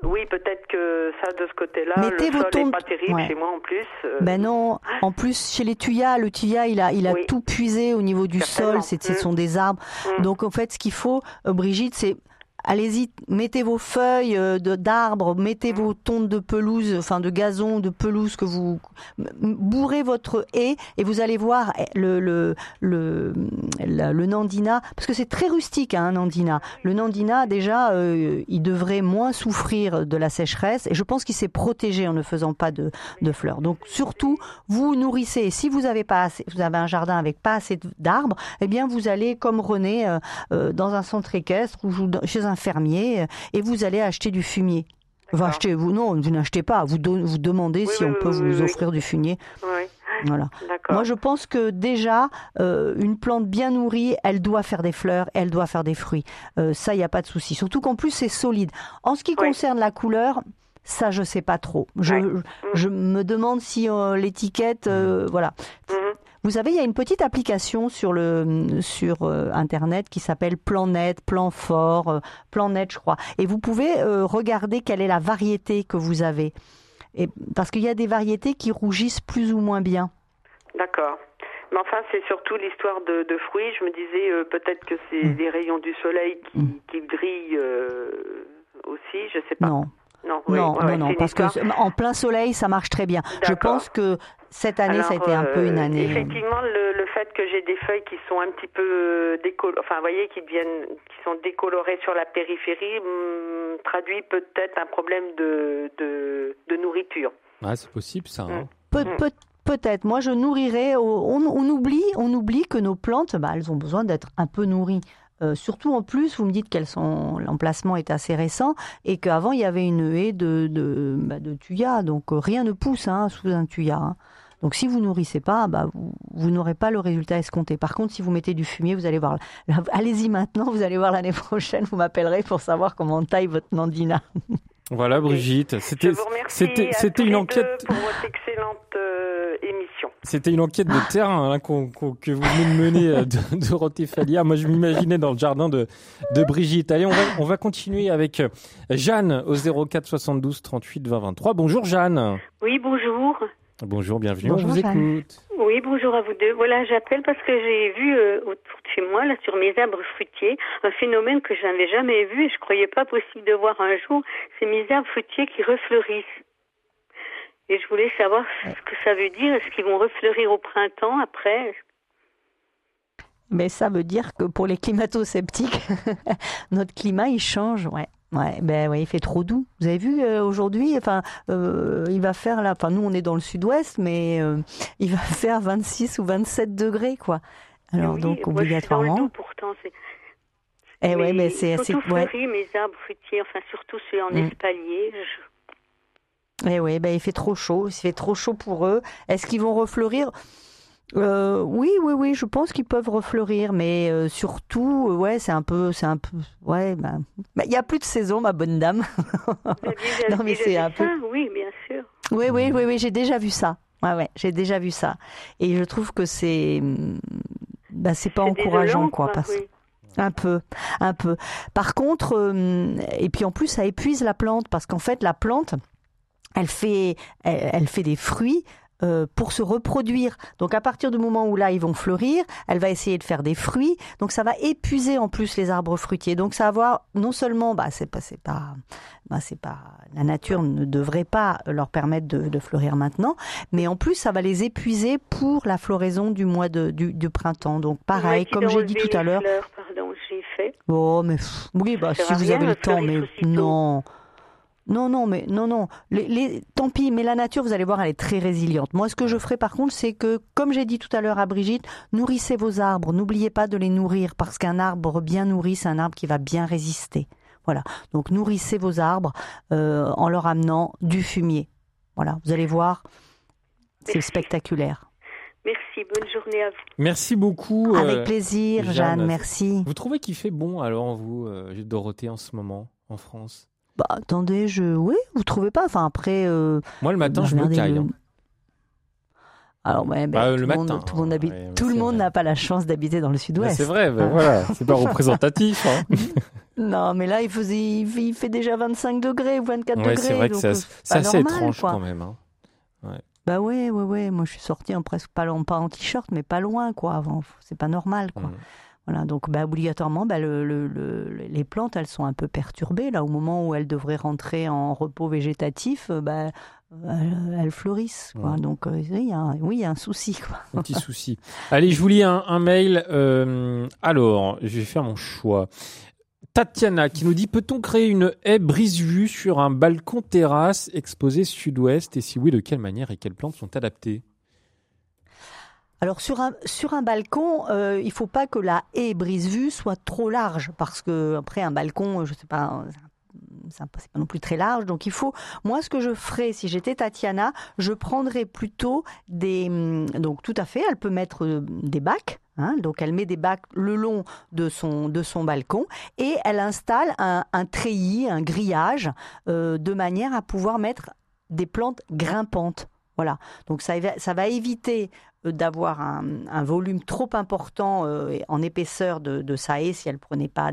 oui, peut-être que ça, de ce côté-là, Mettez le vos sol de- pas terrible ouais. chez moi en plus. euh, Ben non, en plus chez les tuyas, le tuya, il a, il a Oui. tout puisé au niveau du sol, ce Mm. sont des arbres. Mm. Donc en fait, ce qu'il faut, euh, Brigitte, c'est allez-y, mettez vos feuilles euh, d'arbres, mettez vos tontes de pelouse, enfin de gazon, de pelouse que vous bourrez votre haie et vous allez voir eh, le le le, le nandina parce que c'est très rustique hein, un nandina. Le nandina déjà, euh, il devrait moins souffrir de la sécheresse et je pense qu'il s'est protégé en ne faisant pas de de fleurs. Donc surtout, vous nourrissez. Et si vous avez pas assez, vous avez un jardin avec pas assez d'arbres, eh bien vous allez comme René euh, dans un centre équestre ou chez un fermier euh, et vous allez acheter du fumier. Vous achetez, vous non, vous n'achetez pas. Vous don- vous demandez Oui, si oui, on oui, peut vous offrir du fumier. Voilà. Moi, je pense que déjà, euh, une plante bien nourrie, elle doit faire des fleurs, elle doit faire des fruits. Euh, ça, il n'y a pas de souci. Surtout qu'en plus, c'est solide. En ce qui concerne la couleur, ça, je sais pas trop. Je, Ouais. je me demande si euh, l'étiquette, euh, voilà. Vous savez, il y a une petite application sur le sur euh, internet qui s'appelle Plan Net, Plan Fort, euh, Plan Net, je crois. Et vous pouvez euh, regarder quelle est la variété que vous avez. Et parce qu'il y a des variétés qui rougissent plus ou moins bien. D'accord. Mais enfin, c'est surtout l'histoire de, de fruits. Je me disais euh, peut-être que c'est Mm. des rayons du soleil qui, Mm. qui brillent euh, aussi. Je sais pas. Non, Non, oui, non, ouais, non, non, parce histoire. que en plein soleil, ça marche très bien. Je pense que cette année, ça a été un peu une euh, année. euh, Effectivement, le, le fait que j'ai des feuilles qui sont un petit peu décolorées, enfin, vous voyez, qui deviennent, qui sont décolorées sur la périphérie, hum, traduit peut-être un problème de, de, de nourriture. Ah, c'est possible ça. hein. Peut, Mm. peut- peut-être. Moi, je nourrirais. On, on oublie, on oublie que nos plantes, bah, elles ont besoin d'être un peu nourries. Euh, surtout en plus, vous me dites qu'elles sont l'emplacement est assez récent et qu'avant il y avait une haie de de, bah, de thuya, donc euh, rien ne pousse hein, sous un thuya. hein. Donc si vous nourrissez pas, bah, vous, vous n'aurez pas le résultat escompté. Par contre, si vous mettez du fumier, vous allez voir. Allez-y maintenant, vous allez voir l'année [LAUGHS] prochaine. Vous m'appellerez pour savoir comment on taille votre nandina. Voilà, Brigitte. Je C'était, une enquête. deux pour votre excellente euh, émission. C'était une enquête de terrain hein, qu'on- qu'on- que vous venez de mener, euh, de, Dorothée Fallière. Moi, je m'imaginais dans le jardin de, de Brigitte. Allez, on va, on va continuer avec euh, Jeanne au 04 72 38 20 23. Bonjour Jeanne. Oui, bonjour. Bonjour, bienvenue. Bonjour, on vous Jeanne. écoute. Oui, bonjour à vous deux. Voilà, j'appelle parce que j'ai vu euh, autour de chez moi, là, sur mes arbres fruitiers, un phénomène que je n'avais jamais vu et je croyais pas possible de voir un jour. C'est mes arbres fruitiers qui refleurissent. Et je voulais savoir ce que ça veut dire. Est-ce qu'ils vont refleurir au printemps après? Mais ça veut dire que pour les climato-sceptiques, [LAUGHS] notre climat il change, ouais. Ouais, ben ouais, il fait trop doux. Vous avez vu euh, aujourd'hui, enfin, euh, il va faire là, enfin nous on est dans le sud-ouest, mais euh, il va [LAUGHS] faire 26 ou 27 degrés quoi. Alors Oui, donc moi, je suis dans le obligatoirement. doux, pourtant. c'est- Eh ouais, mais ils c'est assez, tous ouais. mes arbres fruitiers, enfin surtout ceux en Mm. espalier. Je- Eh ouais, ben il fait trop chaud, il fait trop chaud pour eux. Est-ce qu'ils vont refleurir? Euh, Oui, oui, oui, je pense qu'ils peuvent refleurir, mais euh, surtout, euh, ouais, c'est un peu, c'est un peu, ouais, ben, ben, il y a plus de saison, ma bonne dame. [LAUGHS] Non, mais c'est un peu- Oui, bien sûr. Oui, oui, oui, oui, j'ai déjà vu ça. Ouais, ouais, j'ai déjà vu ça. Et je trouve que c'est, bah, c'est pas encourageant, quoi. quoi, parce- oui. Un peu, un peu. Par contre, hum, et puis en plus, ça épuise la plante parce qu'en fait, la plante, elle fait, elle, elle fait des fruits. euh, pour se reproduire. Donc à partir du moment où là ils vont fleurir, elle va essayer de faire des fruits. Donc ça va épuiser en plus les arbres fruitiers. Donc ça va avoir non seulement, bah c'est pas, c'est pas, bah c'est pas, la nature ne devrait pas leur permettre de, de fleurir maintenant, mais en plus ça va les épuiser pour la floraison du mois de, du, du printemps. Donc On pareil, comme j'ai dit tout à l'heure. fleurs, Pardon, j'ai fait. Oh, mais pff, oui, bah, si vous rien, avez le temps, mais aussitôt. Non. Non, mais non, non. Les, les- tant pis, mais la nature, vous allez voir, elle est très résiliente. Moi, ce que je ferai par contre, c'est que, comme j'ai dit tout à l'heure à Brigitte, nourrissez vos arbres. N'oubliez pas de les nourrir, parce qu'un arbre bien nourri, c'est un arbre qui va bien résister. Voilà. Donc, nourrissez vos arbres euh, en leur amenant du fumier. Voilà. Vous allez voir, c'est Merci. spectaculaire. Merci, bonne journée à vous. Merci beaucoup. Avec euh, plaisir, Jeanne. Jeanne, merci. Vous trouvez qu'il fait bon alors, vous, euh, Dorothée, en ce moment, en France? Bah, attendez, je. Oui, vous trouvez pas Enfin, après. euh, Moi, le matin, je me caille. le- hein. Alors, ouais, ben, Bah, tout le monde, matin, tout le monde, habite- ouais, mais tout le c'est monde vrai. n'a pas la chance d'habiter dans le Bah, sud-ouest. c'est vrai, Hein. voilà, c'est pas représentatif. hein. [LAUGHS] Non, mais là, il, faisait, il fait, déjà 25 degrés ou 24 Ouais, degrés. c'est vrai que donc, c'est euh, c'est assez normal, étrange quoi. quand même. hein. Bah ouais, ouais, ouais. Moi, je suis sortie en presque pas, loin- pas en t-shirt, mais pas loin, quoi. Avant, c'est pas normal, quoi. Mm. Voilà, donc bah, obligatoirement, bah, le, le- le- les plantes, elles sont un peu perturbées. Là, au moment où elles devraient rentrer en repos végétatif, euh, bah, elles, elles fleurissent. Quoi. Ouais. Donc, euh, oui, il y a un- oui, il y a un souci. Quoi. Un petit souci. Allez, je vous lis un, un mail. euh, alors, je vais faire mon choix. Tatiana qui nous dit peut-on créer une haie brise-vue sur un balcon terrasse exposé sud-ouest? Et si oui, de quelle manière et quelles plantes sont adaptées? Alors sur un sur un balcon, euh, il faut pas que la haie brise-vue soit trop large parce que après un balcon, je sais pas, pas c'est pas non plus très large. Donc il faut, moi ce que je ferais si j'étais Tatiana, je prendrais plutôt des, hum, donc tout à fait, elle peut mettre euh, des bacs. hein, donc elle met des bacs le long de son de son balcon et elle installe un, treillis, un grillage euh, de manière à pouvoir mettre des plantes grimpantes. Voilà. Donc ça, va éviter euh, d'avoir un, volume trop important euh, en épaisseur de, de sa haie si elle prenait pas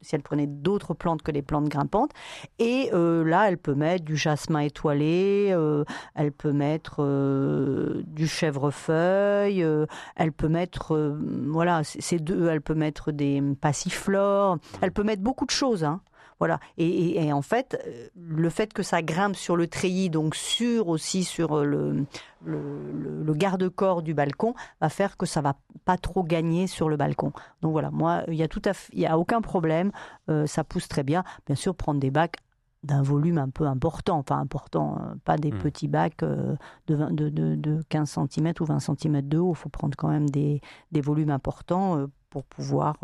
si elle prenait d'autres plantes que les plantes grimpantes. Et euh, là, elle peut mettre du jasmin étoilé, euh, elle peut mettre euh, du chèvrefeuille, euh, elle peut mettre euh, voilà, c'est deux, elle peut mettre des passiflores, elle peut mettre beaucoup de choses. Hein. Voilà. Et, et- et en fait, euh, le fait que ça grimpe sur le treillis, donc sur aussi sur euh, le, le, le- le garde-corps du balcon, va faire que ça va pas trop gagner sur le balcon. Donc voilà, moi, il y a tout à il y a aucun problème, euh, ça pousse très bien. Bien sûr, prendre des bacs d'un volume un peu important, enfin important, pas des Mm. petits bacs de, 20 de, de, de 15 cm ou 20 cm de haut. Il faut prendre quand même des, des volumes importants pour pouvoir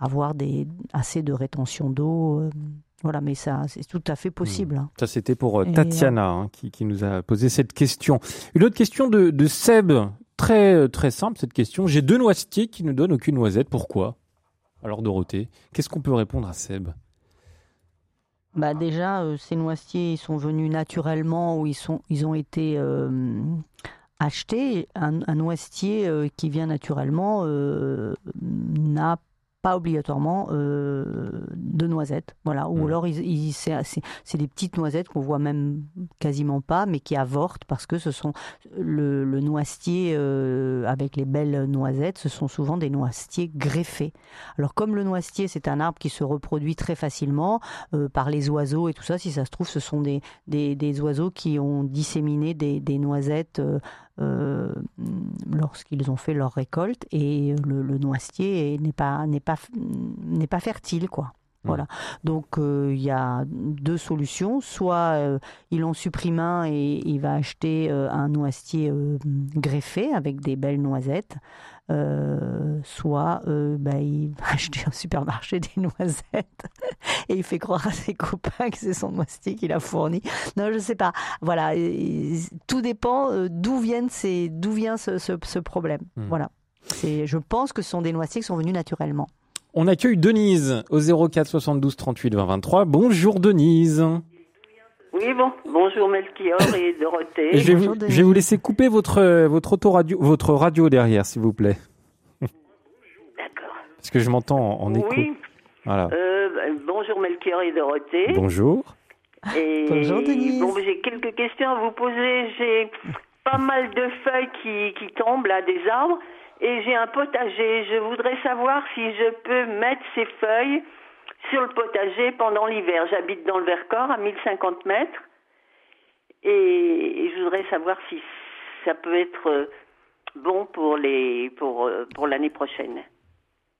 avoir des, assez de rétention d'eau. euh, voilà, mais ça, c'est tout à fait possible. hein. Ça, c'était pour euh, Et, Tatiana hein, qui, qui nous a posé cette question. Une autre question de, de Seb, très, euh, très simple cette question. J'ai deux noisetiers qui ne donnent aucune noisette. Pourquoi? Alors, Dorothée, qu'est-ce qu'on peut répondre à Seb? Bah déjà, euh, ces noisetiers, ils sont venus naturellement ou ils, sont, ils ont été euh, achetés. Un, un noisetier euh, qui vient naturellement n'a pas obligatoirement euh, de noisettes. Voilà. Ou Mhm. alors, c'est des petites noisettes qu'on voit même quasiment pas, mais qui avortent parce que ce sont le, le noisetier euh, avec les belles noisettes, ce sont souvent des noisetiers greffés. Alors, comme le noisetier, c'est un arbre qui se reproduit très facilement, euh, par les oiseaux et tout ça. Si ça se trouve, ce sont des, des, des oiseaux qui ont disséminé des, des noisettes euh, lorsqu'ils ont fait leur récolte et le, le noisetier est- n'est pas, n'est pas, n'est pas fertile, quoi. Voilà. Donc euh, il y a deux solutions. Soit euh, il en supprime un et il va acheter euh, un noisetier greffé avec des belles noisettes. Euh, soit euh, bah, il va [LAUGHS] acheter au supermarché des noisettes [LAUGHS] et il fait croire à ses copains que c'est son noisetier qui l'a fourni. Non, je sais pas. Voilà, et- et tout dépend euh, d'où viennent ces, d'où vient ce, ce- ce problème. Hmm. Voilà. C'est, je pense que ce sont des noisetiers qui sont venus naturellement. On accueille Denise au 04 72 38 20 23. Bonjour Denise. Oui, bon, bonjour Melchior et Dorothée. Je, vais vous, je vais vous laisser couper votre, euh, votre autoradio, votre radio derrière, s'il vous plaît. D'accord. Parce que je m'entends en, en écho. Oui, Voilà. euh, bah, bonjour Melchior et Dorothée. Bonjour. Et Bonjour, Denise. Bon, j'ai quelques questions à vous poser. J'ai pas mal de feuilles qui, qui tombent là des arbres et j'ai un potager. Je voudrais savoir si je peux mettre ces feuilles sur le potager pendant l'hiver. J'habite dans le Vercors à 1050 mètres et je voudrais savoir si ça peut être euh, bon pour les pour euh, pour l'année prochaine.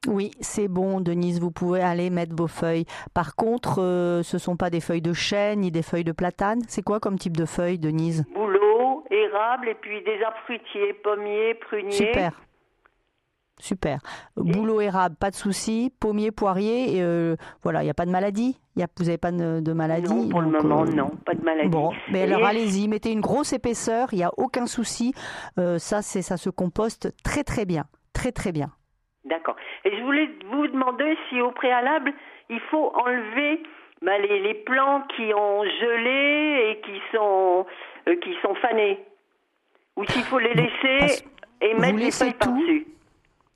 Oui, c'est bon, Denise, vous pouvez aller mettre vos feuilles. Par contre, euh, ce sont pas des feuilles de chêne ni des feuilles de platane. C'est quoi comme type de feuilles, Denise? Bouleau, érable et puis des arbres fruitiers, pommiers, pruniers. Super. Super. Boulot érable, pas de souci. Pommier, poirier, et, euh, voilà, il n'y a pas de maladie. Y a, vous n'avez pas de, de maladie Non, pour le moment, euh, non, pas de maladie. Bon, mais Et- alors allez-y, mettez une grosse épaisseur, il n'y a aucun souci. Euh, ça, c'est ça se composte très très bien, très très bien. D'accord. Et je voulais vous demander si au préalable, il faut enlever bah, les, les plants qui ont gelé et qui sont qui sont fanés, ou s'il faut les laisser Parce- et mettre les feuilles par-dessus.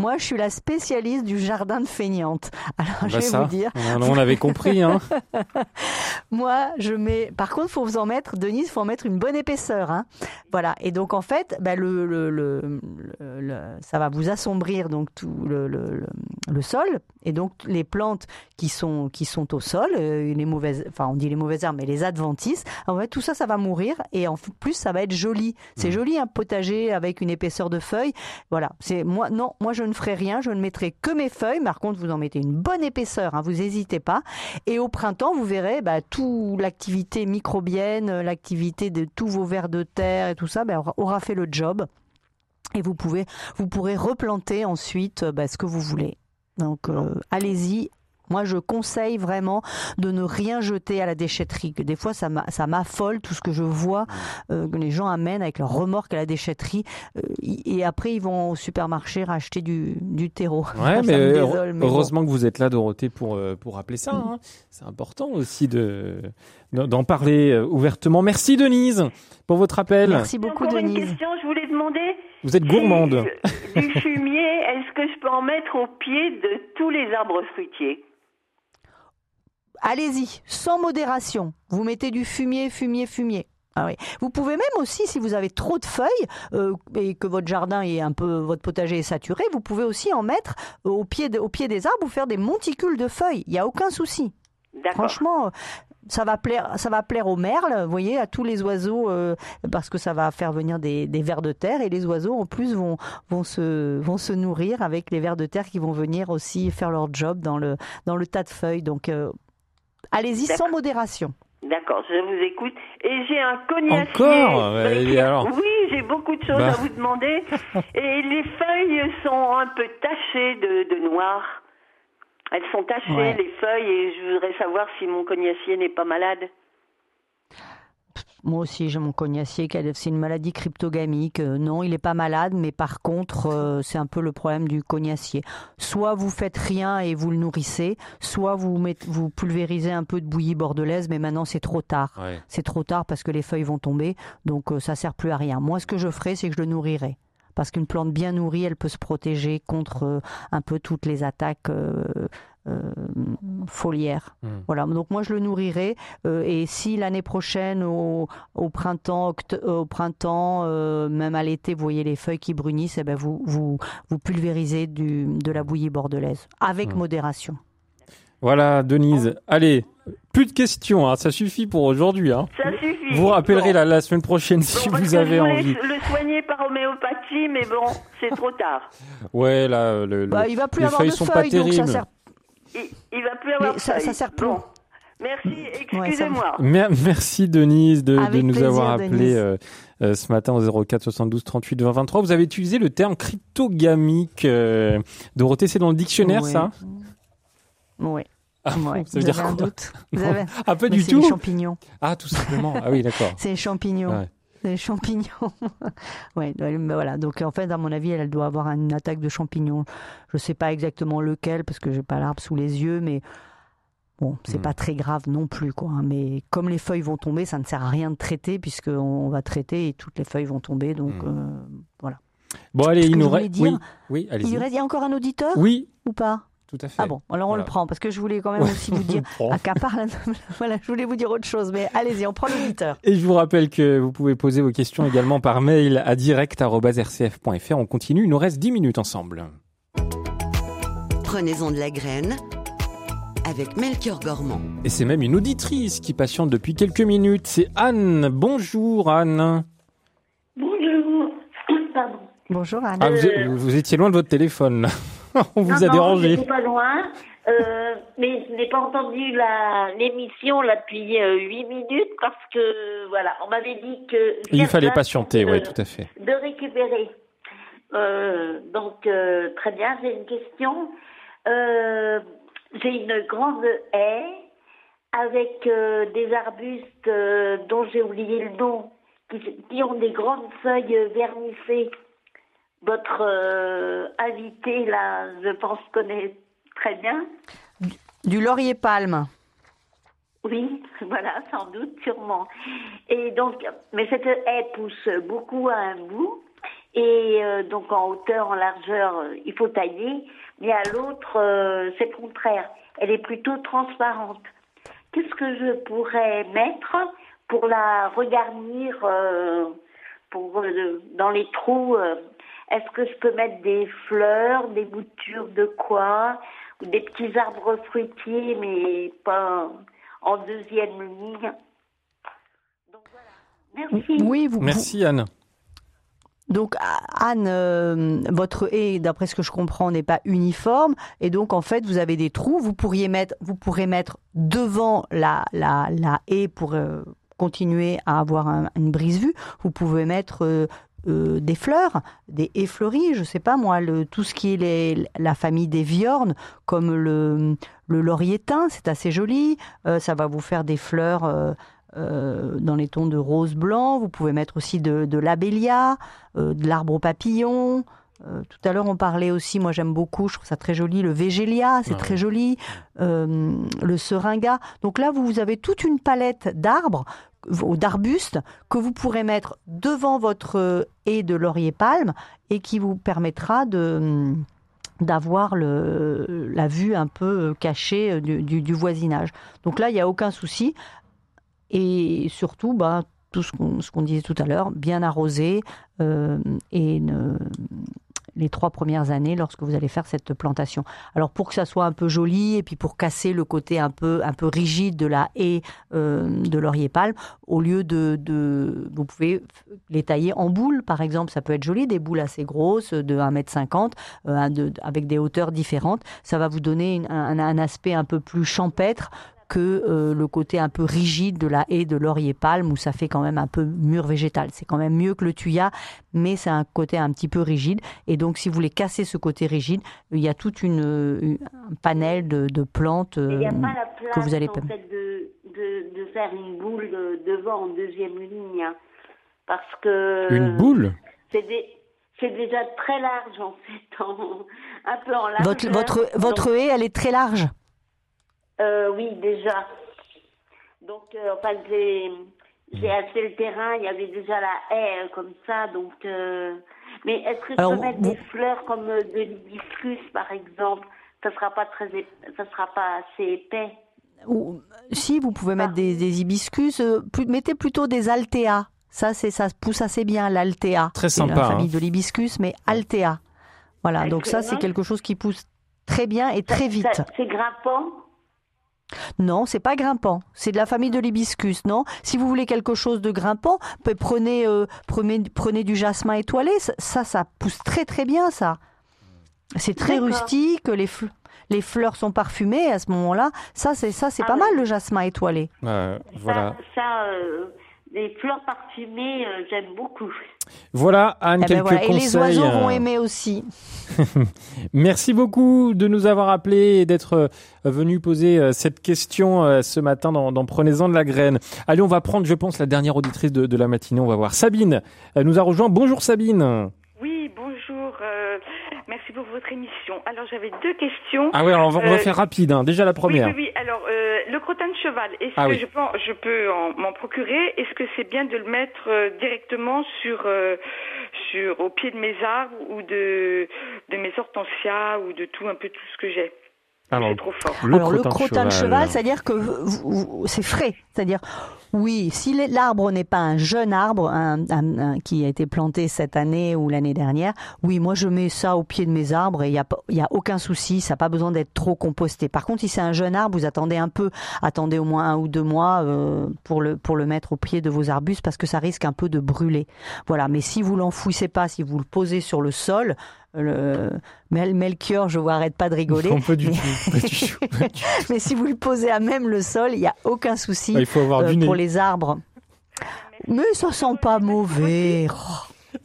Moi, je suis la spécialiste du jardin de feignante. Alors, je Bah vais ça, vous dire, on, on avait compris. Hein. [LAUGHS] Moi, je mets. Par contre, faut vous en mettre, Denise, faut en mettre une bonne épaisseur, hein. Voilà. Et donc, en fait, bah, le, le, le- ça va vous assombrir donc tout le, le, le- le sol. Et donc, les plantes qui sont qui sont au sol, euh, les mauvaises, enfin, on dit les mauvaises herbes, mais les adventices. En fait, tout ça, ça va mourir. Et en plus, ça va être joli. C'est joli un potager avec une épaisseur de feuilles. Voilà. C'est moi. Non, moi, je ne ferai rien. Je ne mettrai que mes feuilles. Par contre, vous en mettez une bonne épaisseur. Hein, vous n'hésitez pas. Et au printemps, vous verrez bah, tout l'activité microbienne, euh, l'activité de tous vos vers de terre et tout ça bah, aura- aura fait le job. Et vous pouvez, vous pourrez replanter ensuite euh, bah, ce que vous voulez. Donc, euh, allez-y. Moi, je conseille vraiment de ne rien jeter à la déchetterie. Des fois, ça m'a- ça m'affole tout ce que je vois euh, que les gens amènent avec leur remorque à la déchetterie. Euh, et après, ils vont au supermarché racheter du, du terreau. Ouais, [LAUGHS] mais, me heure- désole, mais bon. heureusement que vous êtes là, Dorothée, pour, pour rappeler ça. hein. C'est important aussi de d'en parler ouvertement. Merci Denise pour votre appel. Merci beaucoup, Encore une Denise. question, je voulais demander Vous êtes gourmande. si, du fumier, est-ce que je peux en mettre au pied de tous les arbres fruitiers? Allez-y, sans modération. Vous mettez du fumier, fumier, fumier. Ah oui. Vous pouvez même aussi, si vous avez trop de feuilles euh, et que votre jardin est un peu, votre potager est saturé, vous pouvez aussi en mettre euh, au pied, de- au pied des arbres ou faire des monticules de feuilles. Il n'y a aucun souci. Franchement, euh, ça va plaire, ça va plaire aux merles, vous voyez, à tous les oiseaux, euh, parce que ça va faire venir des, des vers de terre et les oiseaux en plus vont vont se vont se nourrir avec les vers de terre qui vont venir aussi faire leur job dans le dans le tas de feuilles. Donc euh, allez-y sans modération. D'accord, je vous écoute. Et j'ai un cognacier. Encore? Alors Oui, j'ai beaucoup de choses Bah. à vous demander. [LAUGHS] et les feuilles sont un peu tachées de, de noir. Elles sont tachées, Ouais. les feuilles, et je voudrais savoir si mon cognacier n'est pas malade. Moi aussi, j'ai mon cognacier, qui a- c'est une maladie cryptogamique. Euh, non, il n'est pas malade, mais par contre, euh, c'est un peu le problème du cognacier. Soit vous faites rien et vous le nourrissez, soit vous, mettez, vous pulvérisez un peu de bouillie bordelaise, mais maintenant c'est trop tard. Ouais. C'est trop tard parce que les feuilles vont tomber, donc euh, ça sert plus à rien. Moi, ce que je ferai, c'est que je le nourrirai. Parce qu'une plante bien nourrie, elle peut se protéger contre euh, un peu toutes les attaques euh, euh, foliaires. Hmm. Voilà, donc moi je le nourrirai. euh, et si l'année prochaine, au, au printemps, oct- au printemps même à l'été, vous voyez les feuilles qui brunissent, eh ben vous, vous, vous pulvérisez du, de la bouillie bordelaise avec Hmm. modération. Voilà, Denise. Allez, plus de questions. hein, Ça suffit pour aujourd'hui. Hein. Ça suffit. Vous rappellerez Bon. la, la semaine prochaine si Bon, vous avez je envie. le soigner par homéopathie, mais bon, c'est trop tard. Ouais, là, le, le- Bah, il va plus les avoir feuilles de sont feuilles, pas donc terribles. ça sert. Il, il va plus avoir Mais ça- de ça feuilles. sert plus. Bon. Merci, excusez-moi. Mer- Merci Denise de, nous plaisir, avoir appelé euh, euh, ce matin au 04 72 38 20 23. Vous avez utilisé le terme cryptogamique. Euh, Dorothée, c'est dans le dictionnaire Ouais. ça? Oui. Ah, bon, Ouais. Ça veut dire avez un quoi doute [LAUGHS] Vous avez- Ah, pas Mais du c'est tout champignons. Ah, tout simplement. Ah oui, d'accord. [LAUGHS] C'est les champignons. Ouais. C'est les champignons. [LAUGHS] ouais, voilà. Donc en fait, à mon avis, elle doit avoir une attaque de champignons. Je sais pas exactement lequel parce que j'ai pas l'arbre sous les yeux, mais Bon, c'est Mm. pas très grave non plus, quoi. hein, mais comme les feuilles vont tomber, ça ne sert à rien de traiter puisqu'on on va traiter et toutes les feuilles vont tomber. Donc Mm. euh, voilà. Bon, allez, il nous reste. Oui, oui, Il, reste- il y a encore un auditeur? Oui, ou pas? Tout à fait. Ah bon, alors on Voilà. le prend parce que je voulais quand même aussi [LAUGHS] vous dire. À là, [LAUGHS] voilà, je voulais vous dire autre chose, mais allez-y, on prend l'auditeur. Et je vous rappelle que vous pouvez poser vos questions également par mail à direct.rcf.fr. On continue, il nous reste 10 minutes ensemble. Prenez-en de la graine avec Melchior Gormand. Et c'est même une auditrice qui patiente depuis quelques minutes. C'est Anne. Bonjour Anne. Bonjour. Pardon. Bonjour Anne. Ah, vous, vous étiez loin de votre téléphone. [LAUGHS] On vous non, a non, dérangé. pas loin. Euh, mais je n'ai pas entendu l'émission là depuis euh, huit minutes parce que voilà, on m'avait dit que Il fallait patienter, oui, tout à fait. de récupérer. Euh, donc très bien, j'ai une question. J'ai une grande haie avec des arbustes dont j'ai oublié le nom, qui, qui ont des grandes feuilles vernissées. Votre euh, invité là, je pense connaît très bien. Du laurier palme. Oui, [LAUGHS] voilà, sans doute, sûrement. Et donc, mais cette haie pousse beaucoup à un bout, et euh, donc en hauteur, en largeur, euh, il faut tailler, mais à l'autre, euh, c'est le contraire. Elle est plutôt transparente. Qu'est-ce que je pourrais mettre pour la regarnir pour, dans les trous Est-ce que je peux mettre des fleurs, des boutures de quoi ou des petits arbres fruitiers, mais pas en deuxième ligne? Donc voilà. Merci. Oui, vous. Merci Anne. Donc Anne, euh, votre haie, d'après ce que je comprends, n'est pas uniforme, et donc en fait vous avez des trous. Vous pourriez mettre, vous pourrez mettre devant la la, la haie pour euh, continuer à avoir un- une brise vue. Vous pouvez mettre euh, euh, des fleurs, des haies fleuries, je sais pas moi, le, tout ce qui est les- la famille des viornes, comme le, le laurier thym, c'est assez joli. Euh, ça va vous faire des fleurs euh, dans les tons de rose blanc. Vous pouvez mettre aussi de, de l'abélia, de l'arbre au papillon. Tout à l'heure, on parlait aussi, moi j'aime beaucoup, je trouve ça très joli, le végélia, c'est Ah très oui. joli, le seringa. Donc là, vous avez toute une palette d'arbres d'arbustes que vous pourrez mettre devant votre euh, haie de laurier palme et qui vous permettra de d'avoir le, la vue un peu cachée euh, du, voisinage. Donc là, il n'y a aucun souci. Et surtout, bah, tout ce qu'on disait tout à l'heure, bien arrosé euh, et ne- les trois premières années lorsque vous allez faire cette plantation. Alors pour que ça soit un peu joli et puis pour casser le côté un peu un peu rigide de la haie euh, de laurier palme, au lieu de, de vous pouvez les tailler en boules par exemple, ça peut être joli, des boules assez grosses de 1m50 euh, un de- avec des hauteurs différentes, ça va vous donner un aspect un peu plus champêtre que euh, le côté un peu rigide de la haie de laurier palme où ça fait quand même un peu mur végétal. C'est quand même mieux que le tuya, mais c'est un côté un petit peu rigide. Et donc, si vous voulez casser ce côté rigide, il y a toute une, une- un panel de, de plantes Il n'y a euh, pas la place que vous allez en fait, de, de, de faire une boule de- devant en deuxième ligne. hein. Parce que. Une boule? C'est des- c'est déjà très large en fait, en- un peu en. Votre, votre, votre haie, elle est très large? Euh, oui, déjà. Donc, euh, enfin, j'ai, j'ai acheté le terrain, il y avait déjà la haie euh, comme ça, donc. euh, Mais est-ce que je Alors, peux mettre vous- des fleurs comme de l'hibiscus, par exemple? Ça sera pas très, ép- ça sera pas assez épais. Ou, si, vous pouvez mettre des, des hibiscus, euh, plus- mettez plutôt des altéas. Ça, c'est, ça pousse assez bien, l'altéa. Très C'est sympa, la famille hein. de l'hibiscus, mais altéa. Voilà, donc ça, c'est quelque chose qui pousse très bien et très vite. c'est grimpant? Non, c'est pas grimpant. C'est de la famille de l'hibiscus, non? Si vous voulez quelque chose de grimpant, prenez, euh, prenez, prenez du jasmin étoilé. Ça, ça, ça pousse très très bien, ça. C'est très rustique. Les, fl- les fleurs sont parfumées à ce moment-là. Ça, c'est ça, c'est Ah pas ouais. mal le jasmin étoilé. Euh, voilà. Ça, ça, euh, les fleurs parfumées, euh, j'aime beaucoup. Voilà, Anne, Eh ben quelques voilà. Et les conseils. oiseaux vont euh, aimer aussi. [LAUGHS] Merci beaucoup de nous avoir appelés et d'être euh, venu poser cette question ce matin dans, dans Prenez-en de la graine. Allez, on va prendre, je pense, la dernière auditrice de, de la matinée. On va voir. Sabine euh, nous a rejoint. Bonjour Sabine. Merci pour votre émission. Alors j'avais deux questions. Ah ouais, alors on va, on va Euh, faire rapide. hein. Déjà la première. Oui, oui, oui. Alors, euh, le crottin de cheval, est-ce Ah que oui. je, peux, je peux en- m'en procurer? Est-ce que c'est bien de le mettre euh, directement sur, euh, sur, au pied de mes arbres ou de, de mes hortensias ou de tout, un peu tout ce que j'ai? Alors, C'est trop fort. le Alors crottin de crottin de cheval. cheval, c'est-à-dire que c'est frais. C'est-à-dire, oui, si l'arbre n'est pas un jeune arbre un- un- un qui a été planté cette année ou l'année dernière, oui, moi je mets ça au pied de mes arbres et il n'y a, pas- il y a aucun souci, ça n'a pas besoin d'être trop composté. Par contre, si c'est un jeune arbre, vous attendez un peu, attendez au moins un ou deux mois euh, pour, le, pour le mettre au pied de vos arbustes parce que ça risque un peu de brûler. Voilà, mais si vous l'enfouissez pas, si vous le posez sur le sol, le Mel Melchior, je vois, arrête pas de rigoler. Non, pas du mais- tout. Pas du tout. [LAUGHS] mais si vous le posez à même le sol, il n'y a aucun souci Ah, il faut avoir euh, du nez. pour les arbres. Mais ça sent pas mauvais. Oh.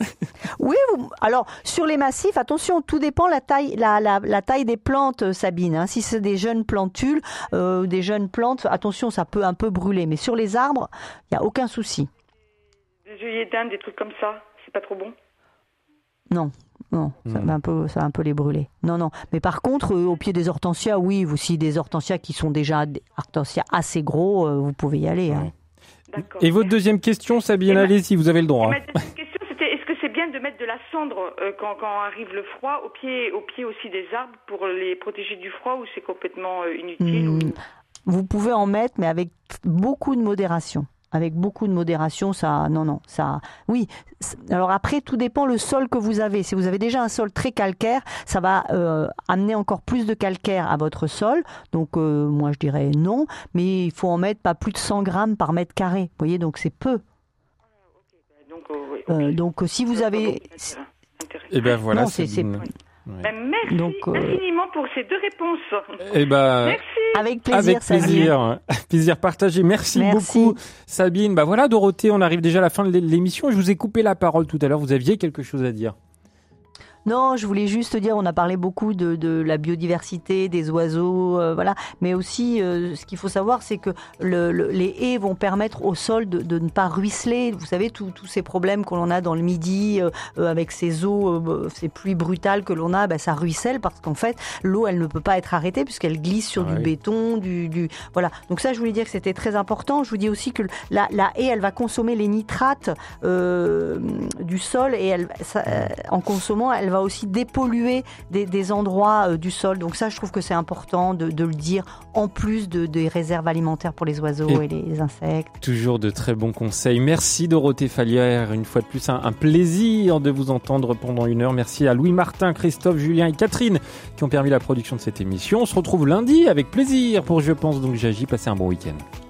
Oui, vous- alors sur les massifs, attention, tout dépend la taille, la, la, la taille des plantes, euh, Sabine. hein. Si c'est des jeunes plantules, euh, des jeunes plantes, attention, ça peut un peu brûler. Mais sur les arbres, il n'y a aucun souci. Des œillets d'Inde, des trucs comme ça, c'est pas trop bon? Non, non, ça va un peu, ça va un peu les brûler. Non, non. Mais par contre, euh, au pied des hortensias, oui, vous si des hortensias qui sont déjà des hortensias assez gros, euh, vous pouvez y aller. hein. Et votre deuxième question, Sabine, allez si vous avez le droit. Ma deuxième question, c'était est-ce que c'est bien de mettre de la cendre euh, quand, quand arrive le froid au pied, au pied aussi des arbres pour les protéger du froid ou c'est complètement euh, inutile ou- Hmm, Vous pouvez en mettre, mais avec beaucoup de modération. Avec beaucoup de modération, ça, non, non, ça, oui. Alors après, tout dépend le sol que vous avez. Si vous avez déjà un sol très calcaire, ça va euh, amener encore plus de calcaire à votre sol. Donc, euh, moi, je dirais non, mais il faut en mettre pas plus de 100 grammes par mètre carré. Vous voyez, donc c'est peu. Donc, euh, Euh, donc, euh, si vous avez, Et ben voilà, Non, Sabine. Ben, merci Donc, euh, infiniment pour ces deux réponses. Eh ben, Merci. avec plaisir, Avec Sabine. plaisir, [LAUGHS] plaisir partagé. Merci, Merci. beaucoup, Sabine. Bah voilà, Dorothée, on arrive déjà à la fin de l'é- l'émission. Je vous ai coupé la parole tout à l'heure. Vous aviez quelque chose à dire. Non, je voulais juste dire, on a parlé beaucoup de, de la biodiversité, des oiseaux, euh, voilà, mais aussi euh, ce qu'il faut savoir, c'est que le, le- les haies vont permettre au sol de, de ne pas ruisseler. Vous savez, tous tous ces problèmes que l'on a dans le midi euh, euh, avec ces eaux, euh, ces pluies brutales que l'on a, ben, ça ruisselle parce qu'en fait, l'eau, elle ne peut pas être arrêtée puisqu'elle glisse sur Ah du oui. béton, du, du, voilà. Donc ça, je voulais dire que c'était très important. Je vous dis aussi que la, la haie, elle va consommer les nitrates euh, du sol et elle, ça, euh, en consommant, elle va aussi dépolluer des, des endroits euh, du sol. Donc ça, je trouve que c'est important de, de le dire en plus de, des réserves alimentaires pour les oiseaux Et- et, les insectes. Toujours de très bons conseils. Merci Dorothée Fallière. Une fois de plus, un, un plaisir de vous entendre pendant une heure. Merci à Louis Martin, Christophe, Julien et Catherine qui ont permis la production de cette émission. On se retrouve lundi avec plaisir pour Je pense donc j'agis. Passez un bon week-end.